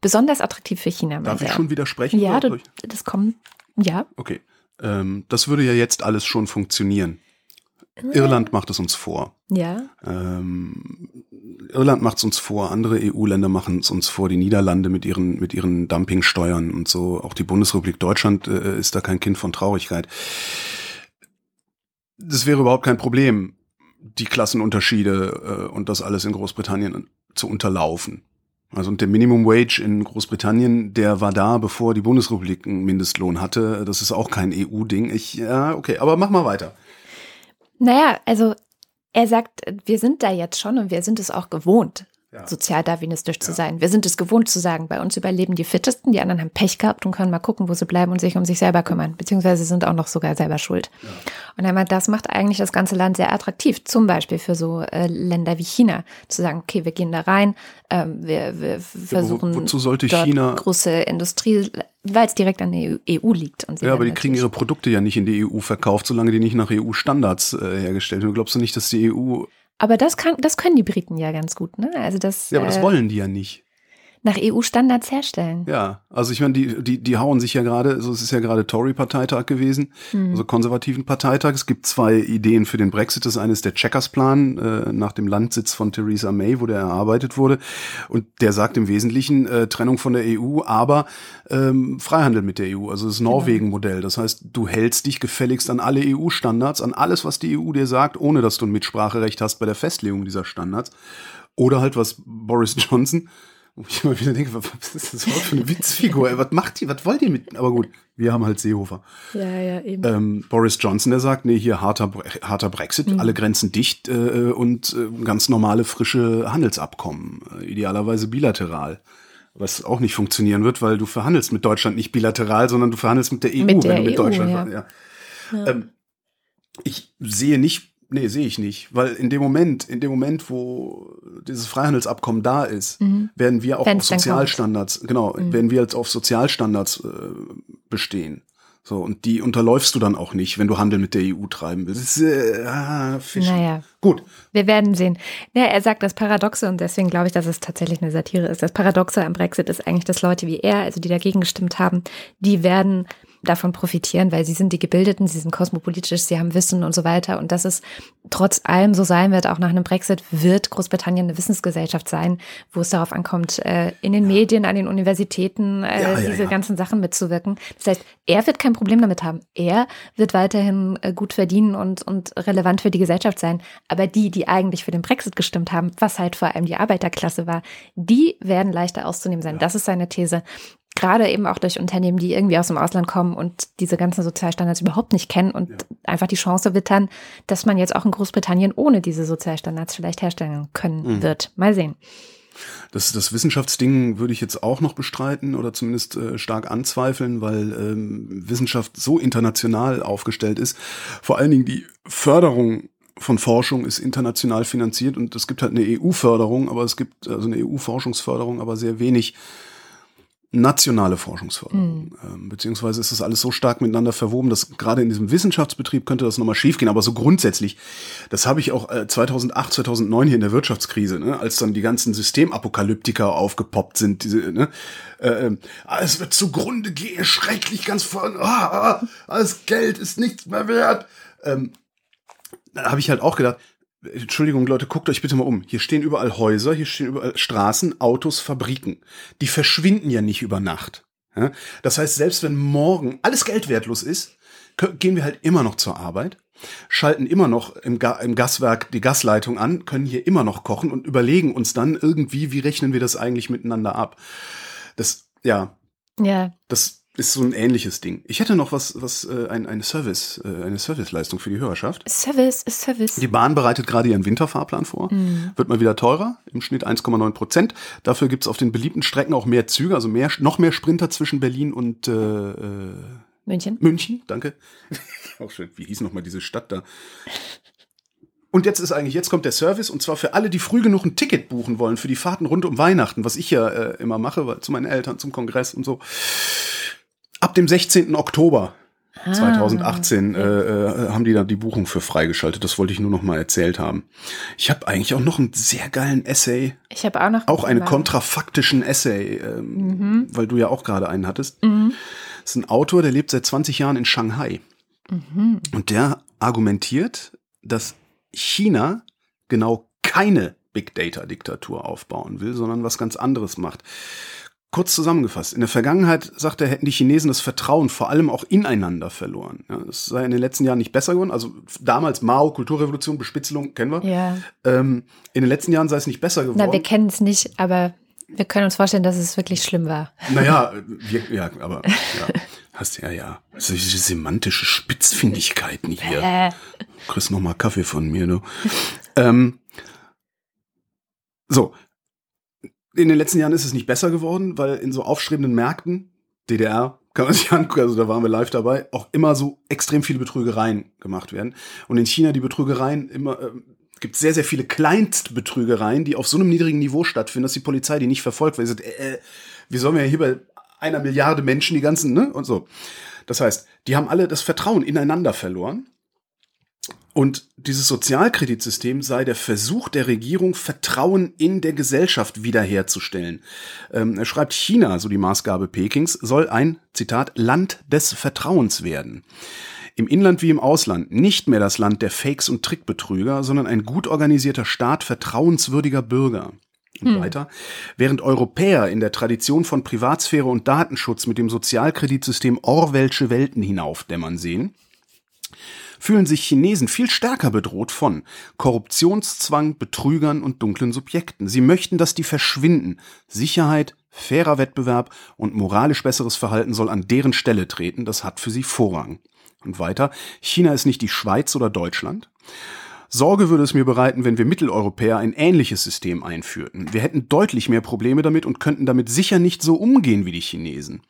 Besonders attraktiv für China. Darf ich schon widersprechen? Ja, du, das kommt. Ja. Okay. Ähm, das würde ja jetzt alles schon funktionieren. Irland macht es uns vor. Ja. Ähm, Irland macht es uns vor, andere EU-Länder machen es uns vor, die Niederlande mit ihren, mit ihren Dumpingsteuern und so. Auch die Bundesrepublik Deutschland äh, ist da kein Kind von Traurigkeit. Das wäre überhaupt kein Problem, die Klassenunterschiede äh, und das alles in Großbritannien zu unterlaufen. Also und der Minimum Wage in Großbritannien, der war da, bevor die Bundesrepublik einen Mindestlohn hatte. Das ist auch kein EU-Ding. Ich, ja, okay, aber mach mal weiter. Naja, also er sagt, wir sind da jetzt schon und wir sind es auch gewohnt, Ja. sozialdarwinistisch zu Ja. sein. Wir sind es gewohnt zu sagen, bei uns überleben die Fittesten, die anderen haben Pech gehabt und können mal gucken, wo sie bleiben und sich um sich selber kümmern, beziehungsweise sind auch noch sogar selber schuld. Und er meint, das macht eigentlich das ganze Land sehr attraktiv, zum Beispiel für so äh, Länder wie China, zu sagen, okay, wir gehen da rein, ähm, wir, wir versuchen wozu sollte China- große Industrie, weil es direkt an der EU liegt. Und sie Ja, aber die kriegen ihre Produkte ja nicht in die EU verkauft, solange die nicht nach EU-Standards äh, hergestellt werden. Glaubst du nicht, dass die E EU. Aber das kann, das können die Briten ja ganz gut, ne? Also das, Ja, aber das äh, wollen die ja nicht. Nach EU-Standards herstellen. Ja, also ich meine, die, die, die hauen sich ja gerade, also es ist ja gerade Tory-Parteitag gewesen, Hm. also konservativen Parteitag. Es gibt zwei Ideen für den Brexit. Das eine ist der Checkers-Plan äh, nach dem Landsitz von Theresa May, wo der erarbeitet wurde. Und der sagt im Wesentlichen äh, Trennung von der EU, aber ähm, Freihandel mit der EU, also das Norwegen-Modell. Das heißt, du hältst dich gefälligst an alle EU-Standards, an alles, was die EU dir sagt, ohne dass du ein Mitspracherecht hast bei der Festlegung dieser Standards. Oder halt was Boris Johnson, wo ich immer wieder denke, was ist das überhaupt für eine Witzfigur? Ey, was macht die, was wollt ihr mit? Aber gut, wir haben halt Seehofer. Ja, ja, eben. Ähm, Boris Johnson, der sagt, nee, hier harter, harter Brexit, Mhm. alle Grenzen dicht äh, und äh, ganz normale frische Handelsabkommen, äh, idealerweise bilateral. Was auch nicht funktionieren wird, weil du verhandelst mit Deutschland nicht bilateral, sondern du verhandelst mit der EU, Mit der wenn du mit EU, Deutschland ja. ver- ja. Ähm, ich sehe nicht, nee, sehe ich nicht, weil in dem Moment, in dem Moment, wo dieses Freihandelsabkommen da ist, werden wir auch Wenn's auf Sozialstandards, genau, werden wir jetzt auf Sozialstandards äh, bestehen. So, und die unterläufst du dann auch nicht, wenn du Handel mit der EU treiben willst. Äh, ah, Fischen. Naja. Gut. Wir werden sehen. Ja, er sagt das Paradoxe und deswegen glaube ich, dass es tatsächlich eine Satire ist. Das Paradoxe am Brexit ist eigentlich, dass Leute wie er, also die dagegen gestimmt haben, die werden davon profitieren, weil sie sind die Gebildeten, sie sind kosmopolitisch, sie haben Wissen und so weiter. Und dass es trotz allem so sein wird, auch nach einem Brexit, wird Großbritannien eine Wissensgesellschaft sein, wo es darauf ankommt, äh, in den Medien, an den Universitäten, äh, Ja, ja, diese ja. ganzen Sachen mitzuwirken. Das heißt, er wird kein Problem damit haben. Er wird weiterhin äh, gut verdienen und, und relevant für die Gesellschaft sein. Aber die, die eigentlich für den Brexit gestimmt haben, was halt vor allem die Arbeiterklasse war, die werden leichter auszunehmen sein. Das ist seine These. Gerade eben auch durch Unternehmen, die irgendwie aus dem Ausland kommen und diese ganzen Sozialstandards überhaupt nicht kennen und einfach die Chance wittern, dass man jetzt auch in Großbritannien ohne diese Sozialstandards vielleicht herstellen können wird. Mal sehen. Das, das Wissenschaftsding würde ich jetzt auch noch bestreiten oder zumindest äh, stark anzweifeln, weil ähm, Wissenschaft so international aufgestellt ist. Vor allen Dingen die Förderung von Forschung ist international finanziert und es gibt halt eine EU-Förderung, aber es gibt also eine EU-Forschungsförderung, aber sehr wenig nationale Forschungsförderung. Ähm, beziehungsweise ist das alles so stark miteinander verwoben, dass gerade in diesem Wissenschaftsbetrieb könnte das nochmal schiefgehen. Aber so grundsätzlich, das habe ich auch äh, 2008, 2009 hier in der Wirtschaftskrise, ne, als dann die ganzen Systemapokalyptiker aufgepoppt sind. Diese, ne, äh, ähm, alles wird zugrunde gehen, schrecklich ganz vorne, ah, ah, alles Geld ist nichts mehr wert. Ähm, da habe ich halt auch gedacht, Entschuldigung, Leute, guckt euch bitte mal um. Hier stehen überall Häuser, hier stehen überall Straßen, Autos, Fabriken. Die verschwinden ja nicht über Nacht. Das heißt, selbst wenn morgen alles Geld wertlos ist, gehen wir halt immer noch zur Arbeit, schalten immer noch im, Ga im Gaswerk die Gasleitung an, können hier immer noch kochen und überlegen uns dann irgendwie, wie rechnen wir das eigentlich miteinander ab. Das, ja, Ja, das ist so ein ähnliches Ding. Ich hätte noch was, was äh, ein, eine Service, äh, eine Serviceleistung für die Hörerschaft. Service ist Service. Die Bahn bereitet gerade ihren Winterfahrplan vor. Wird mal wieder teurer, im Schnitt 1,9 Prozent. Dafür gibt's auf den beliebten Strecken auch mehr Züge, also mehr, noch mehr Sprinter zwischen Berlin und äh, äh, München. München, danke. Auch schön. Wie hieß nochmal diese Stadt da? Und jetzt ist eigentlich, jetzt kommt der Service und zwar für alle, die früh genug ein Ticket buchen wollen für die Fahrten rund um Weihnachten, was ich ja äh, immer mache, weil, zu meinen Eltern, zum Kongress und so. Ab dem 16. Oktober ah, 2018 äh, äh, haben die da die Buchung für freigeschaltet. Das wollte ich nur noch mal erzählt haben. Ich habe eigentlich auch noch einen sehr geilen Essay. Ich habe auch noch auch einen kontrafaktischen Essay, ähm, mhm. weil du ja auch gerade einen hattest. Mhm. Das ist ein Autor, der lebt seit 20 Jahren in Shanghai. Mhm. Und der argumentiert, dass China genau keine Big Data Diktatur aufbauen will, sondern was ganz anderes macht. Kurz zusammengefasst, in der Vergangenheit, sagt er, hätten die Chinesen das Vertrauen vor allem auch ineinander verloren. Ja, das sei in den letzten Jahren nicht besser geworden. Also damals Mao, Kulturrevolution, Bespitzelung, kennen wir. Ja. Ähm, in den letzten Jahren sei es nicht besser geworden. Na, wir kennen es nicht, aber wir können uns vorstellen, dass es wirklich schlimm war. Naja, wir, ja, aber ja, hast ja, ja. Also diese semantische Spitzfindigkeiten hier. Äh. Du kriegst noch mal Kaffee von mir, du. ähm, so, in den letzten Jahren ist es nicht besser geworden, weil in so aufstrebenden Märkten, DDR, kann man sich angucken, also da waren wir live dabei, auch immer so extrem viele Betrügereien gemacht werden. Und in China die Betrügereien immer, äh, gibt sehr, sehr viele Kleinstbetrügereien, die auf so einem niedrigen Niveau stattfinden, dass die Polizei die nicht verfolgt, weil sie sagt, äh, äh, wie sollen wir hier bei einer Milliarde Menschen die ganzen, ne, und so. Das heißt, die haben alle das Vertrauen ineinander verloren. Und dieses Sozialkreditsystem sei der Versuch der Regierung, Vertrauen in der Gesellschaft wiederherzustellen. Ähm, er schreibt, China, so die Maßgabe Pekings, soll ein, Zitat, Land des Vertrauens werden. Im Inland wie im Ausland nicht mehr das Land der Fakes und Trickbetrüger, sondern ein gut organisierter Staat vertrauenswürdiger Bürger. Und hm. weiter. Während Europäer in der Tradition von Privatsphäre und Datenschutz mit dem Sozialkreditsystem Orwellsche Welten hinaufdämmern sehen, fühlen sich Chinesen viel stärker bedroht von Korruptionszwang, Betrügern und dunklen Subjekten. Sie möchten, dass die verschwinden. Sicherheit, fairer Wettbewerb und moralisch besseres Verhalten soll an deren Stelle treten. Das hat für sie Vorrang. Und weiter, China ist nicht die Schweiz oder Deutschland. Sorge würde es mir bereiten, wenn wir Mitteleuropäer ein ähnliches System einführten. Wir hätten deutlich mehr Probleme damit und könnten damit sicher nicht so umgehen wie die Chinesen.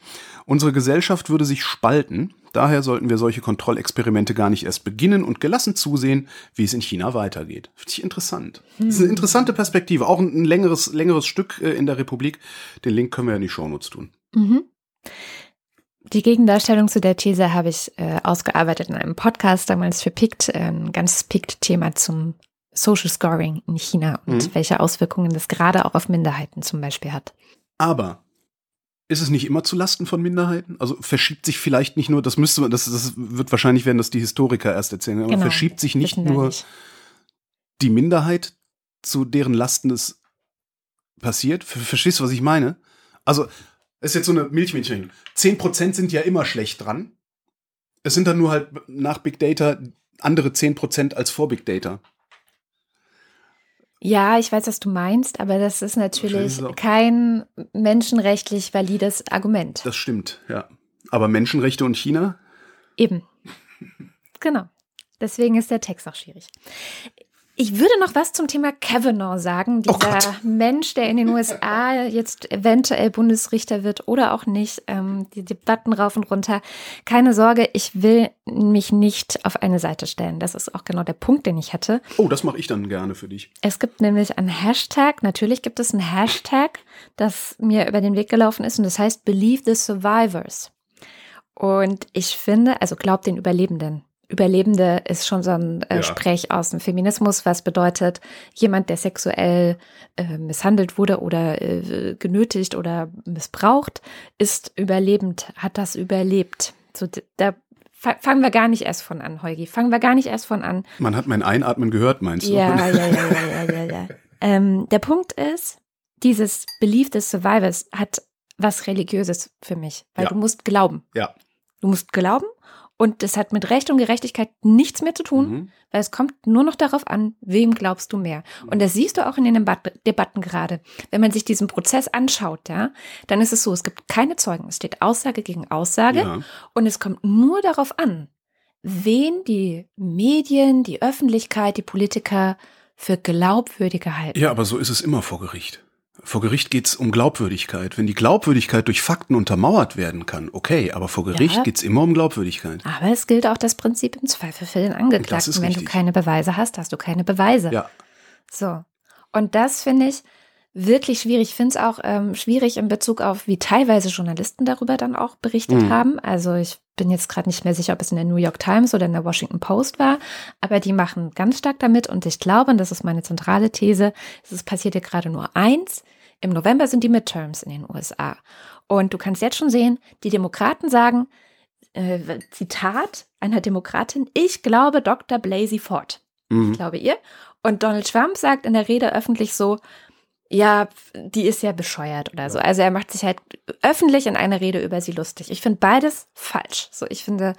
Unsere Gesellschaft würde sich spalten. Daher sollten wir solche Kontrollexperimente gar nicht erst beginnen und gelassen zusehen, wie es in China weitergeht. Finde ich interessant. Das ist eine interessante Perspektive. Auch ein längeres, längeres Stück äh, in der Republik. Den Link können wir in die Shownotes tun. Mhm. Die Gegendarstellung zu der These habe ich äh, ausgearbeitet in einem Podcast damals für PICT, äh, ein ganzes PICT-Thema zum Social Scoring in China und mhm. welche Auswirkungen das gerade auch auf Minderheiten zum Beispiel hat. Aber ist es nicht immer zu Lasten von Minderheiten? Also verschiebt sich vielleicht nicht nur, das müsste man, das, das wird wahrscheinlich werden, dass die Historiker erst erzählen, aber genau, verschiebt sich nicht nur nicht. die Minderheit, zu deren Lasten es passiert? Verstehst du, was ich meine? Also das ist jetzt so eine Milchmädchen. Zehn Prozent sind ja immer schlecht dran. Es sind dann nur halt nach Big Data andere zehn Prozent als vor Big Data. Ja, ich weiß, was du meinst, aber das ist natürlich kein menschenrechtlich valides Argument. Das stimmt, ja. Aber Menschenrechte und China? Eben. Genau. Deswegen ist der Text auch schwierig. Ich würde noch was zum Thema Kavanaugh sagen. Oh Dieser oh Mensch, der in den USA jetzt eventuell Bundesrichter wird oder auch nicht. Ähm, die Debatten rauf und runter. Keine Sorge, ich will mich nicht auf eine Seite stellen. Das ist auch genau der Punkt, den ich hatte. Oh, das mache ich dann gerne für dich. Es gibt nämlich einen Hashtag. Natürlich gibt es einen Hashtag, das mir über den Weg gelaufen ist und das heißt Believe the Survivors. Und ich finde, also glaubt den Überlebenden. Überlebende ist schon so ein äh, ja. Sprech aus dem Feminismus, was bedeutet, jemand, der sexuell äh, misshandelt wurde oder äh, genötigt oder missbraucht, ist überlebend, hat das überlebt. So, da fangen wir gar nicht erst von an, Heugi. Fangen wir gar nicht erst von an. Man hat mein Einatmen gehört, meinst du? Ja, ja, ja, ja, ja, ja. ja. ähm, der Punkt ist, dieses Belief des Survivors hat was Religiöses für mich, weil ja. du musst glauben. Ja. Du musst glauben und das hat mit Recht und Gerechtigkeit nichts mehr zu tun, mhm. weil es kommt nur noch darauf an, wem glaubst du mehr. Und das siehst du auch in den Debatten gerade. Wenn man sich diesen Prozess anschaut, ja, dann ist es so, es gibt keine Zeugen. Es steht Aussage gegen Aussage. Ja. Und es kommt nur darauf an, wen die Medien, die Öffentlichkeit, die Politiker für glaubwürdiger halten. Ja, aber so ist es immer vor Gericht. Vor Gericht geht's um Glaubwürdigkeit. Wenn die Glaubwürdigkeit durch Fakten untermauert werden kann, okay, aber vor Gericht Ja. geht's immer um Glaubwürdigkeit. Aber es gilt auch das Prinzip im Zweifel für den Angeklagten. Wenn du keine Beweise hast, hast du keine Beweise. Ja, So. Und das finde ich wirklich schwierig. Ich finde es auch ähm, schwierig in Bezug auf, wie teilweise Journalisten darüber dann auch berichtet Mhm. haben. Also ich bin jetzt gerade nicht mehr sicher, ob es in der New York Times oder in der Washington Post war, aber die machen ganz stark damit und ich glaube, und das ist meine zentrale These, es passiert hier gerade nur eins. Im November sind die Midterms in den USA. Und du kannst jetzt schon sehen, die Demokraten sagen, äh, Zitat einer Demokratin, ich glaube Dr. Blasey Ford mhm. glaube ihr. Und Donald Trump sagt in der Rede öffentlich so, ja, die ist ja bescheuert oder so. Also er macht sich halt öffentlich in einer Rede über sie lustig. Ich finde beides falsch. So, ich finde,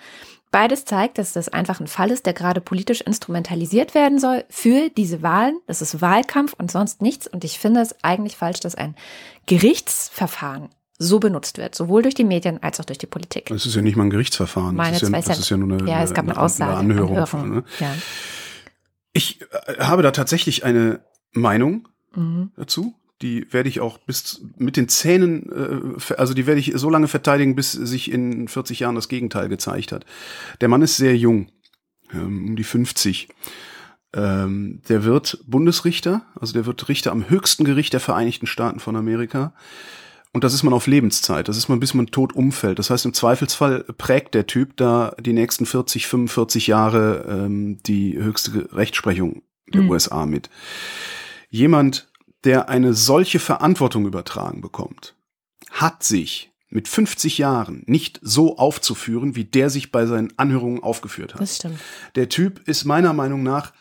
beides zeigt, dass das einfach ein Fall ist, der gerade politisch instrumentalisiert werden soll für diese Wahlen. Das ist Wahlkampf und sonst nichts. Und ich finde es eigentlich falsch, dass ein Gerichtsverfahren so benutzt wird, sowohl durch die Medien als auch durch die Politik. Das ist ja nicht mal ein Gerichtsverfahren. Meine das, ist ja, das ist ja nur eine, ja, es gab eine, Aussage, Anhörung. Anhörung. Ne? Ja. Ich äh, habe da tatsächlich eine Meinung Mhm. dazu. Die werde ich auch bis mit den Zähnen, äh, also die werde ich so lange verteidigen, bis sich in 40 Jahren das Gegenteil gezeigt hat. Der Mann ist sehr jung, ähm, um die 50. Ähm, der wird Bundesrichter, also der wird Richter am höchsten Gericht der Vereinigten Staaten von Amerika. Und das ist man auf Lebenszeit. Das ist man, bis man tot umfällt. Das heißt, im Zweifelsfall prägt der Typ da die nächsten 40, 45 Jahre ähm, die höchste Rechtsprechung der Mhm. USA mit. Jemand, der eine solche Verantwortung übertragen bekommt, hat sich mit 50 Jahren nicht so aufzuführen, wie der sich bei seinen Anhörungen aufgeführt hat. Das stimmt. Der Typ ist meiner Meinung nach,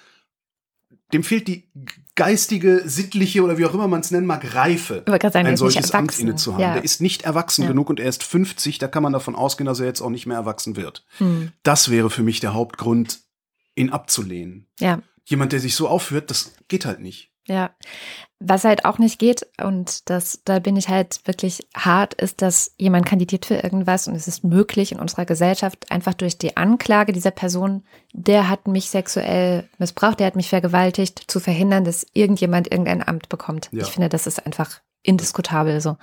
dem fehlt die geistige, sittliche oder wie auch immer man es nennen mag, Reife, sagen, ein solches Amt inne zu haben. Ja. Der ist nicht erwachsen Ja. genug und er ist 50, da kann man davon ausgehen, dass er jetzt auch nicht mehr erwachsen wird. Hm. Das wäre für mich der Hauptgrund, ihn abzulehnen. Ja, Jemand, der sich so aufführt, das geht halt nicht. Ja, was halt auch nicht geht, und das, da bin ich halt wirklich hart, ist, dass jemand kandidiert für irgendwas und es ist möglich in unserer Gesellschaft einfach durch die Anklage dieser Person, der hat mich sexuell missbraucht, der hat mich vergewaltigt, zu verhindern, dass irgendjemand irgendein Amt bekommt. Ja. Ich finde, das ist einfach indiskutabel so.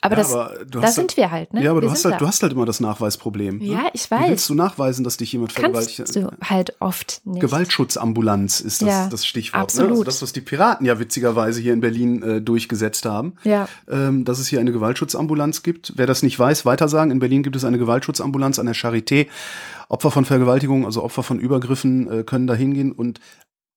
Aber Ja, das, aber du da hast sind wir halt, ne? Ja, aber wir du hast, halt, da. du hast halt immer das Nachweisproblem. Ja, ne? ich Wie weiß. willst du nachweisen, dass dich jemand vergewaltigt du halt oft nicht. Gewaltschutzambulanz ist das, Ja, das Stichwort. Ne? absolut. Also das, was die Piraten ja witzigerweise hier in Berlin äh, durchgesetzt haben. Ja. Ähm, dass es hier eine Gewaltschutzambulanz gibt. Wer das nicht weiß, weitersagen. In Berlin gibt es eine Gewaltschutzambulanz an der Charité. Opfer von Vergewaltigung, also Opfer von Übergriffen, äh, können da hingehen und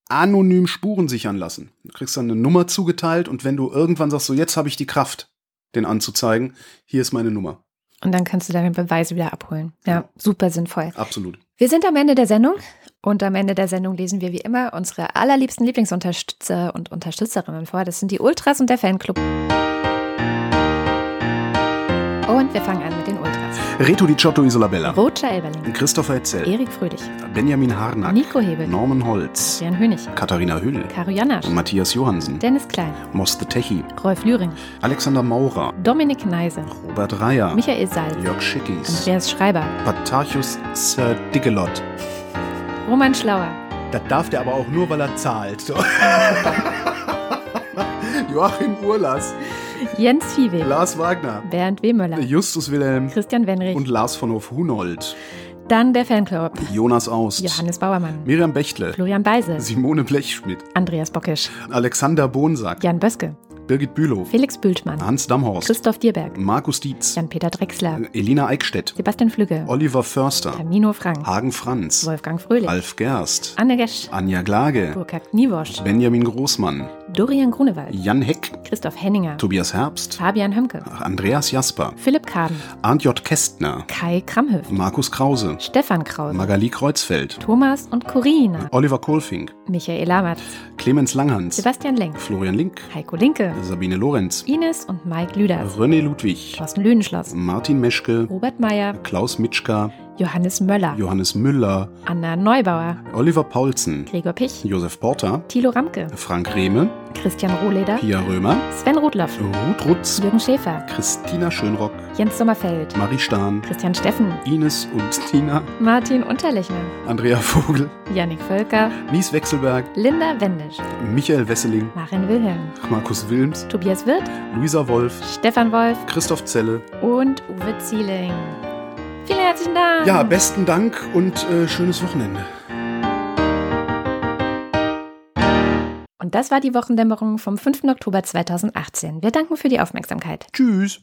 anonym Spuren sichern lassen. Du kriegst dann eine Nummer zugeteilt und wenn du irgendwann sagst, so jetzt habe ich die Kraft, den anzuzeigen, hier ist meine Nummer. Und dann kannst du deine Beweise wieder abholen. Ja, super sinnvoll. Absolut. Wir sind am Ende der Sendung und am Ende der Sendung lesen wir wie immer unsere allerliebsten Lieblingsunterstützer und Unterstützerinnen vor. Das sind die Ultras und der Fanclub. Und wir fangen an mit den Ultras. Reto Di Ciotto Isola Bella. Roger Elberling, Christopher Etzel. Erik Fröhlich, Benjamin Harnack. Nico Hebel, Norman Holz. Jan Hönig, Katharina Hüll. Caro Janasch, Matthias Johansen. Dennis Klein, Mos the Techi. Rolf Lühring, Alexander Maurer. Dominik Neise, Robert Reyer. Michael Salz, Jörg Schickis. Andreas Schreiber, Patarchus Sir Diggelot. Roman Schlauer, Das darf der aber auch nur, weil er zahlt. Joachim Urlas. Jens Viehweg, Lars Wagner. Bernd W. Möller, Justus Wilhelm. Christian Wenrich, Und Lars von Hof-Hunold. dann der Fanclub, Jonas Aust. Johannes Bauermann, Miriam Bechtle. Florian Beise, Simone Blechschmidt. Andreas Bockisch, Alexander Bonsack. Jan Böske, Birgit Bülow. Felix Bültmann, Hans Damhorst. Christoph Dierberg, Markus Dietz. Jan-Peter Drechsler, Elina Eickstedt. Sebastian Flügge, Oliver Förster. Tamino Frank, Hagen Franz. Wolfgang Fröhlich, Alf Gerst. Anne Gesch, Anja Glage. Burkhard Niewosch, Benjamin Großmann. Dorian Grunewald, Jan Heck. Christoph Henninger, Tobias Herbst. Fabian Hömke, Andreas Jasper. Philipp Kaden, Arndt J. Kästner. Kai Kramhöft, Markus Krause. Stefan Krause, Magali Kreuzfeld. Thomas und Corina, Oliver Kohlfink. Michael Lamertz, Clemens Langhans. Sebastian Lenk, Florian Link. Heiko Linke, Sabine Lorenz. Ines und Mike Lüders, René Ludwig. Thorsten Lüdenschloss, Martin Meschke. Robert Meyer, Klaus Mitschka. Johannes Möller, Johannes Müller. Anna Neubauer, Oliver Paulsen. Gregor Pich, Josef Porter. Thilo Ramke, Frank Rehme. Christian Rohleder, Pia Römer, Sven Rudloff, Ruth Rutz, Jürgen Schäfer, Christina Schönrock, Jens Sommerfeld, Marie Stahn, Christian Steffen, Ines und Tina, Martin Unterlechner, Andrea Vogel, Yannick Völker, Nies Wechselberg, Linda Wendisch, Michael Wesseling, Marin Wilhelm, Markus Wilms, Tobias Wirth, Luisa Wolf, Stefan Wolf. Christoph Zelle. und Uwe Zieling. Vielen herzlichen Dank. Ja, besten Dank und äh, schönes Wochenende. Und das war die Wochendämmerung vom 5. Oktober 2018. Wir danken für die Aufmerksamkeit. Tschüss.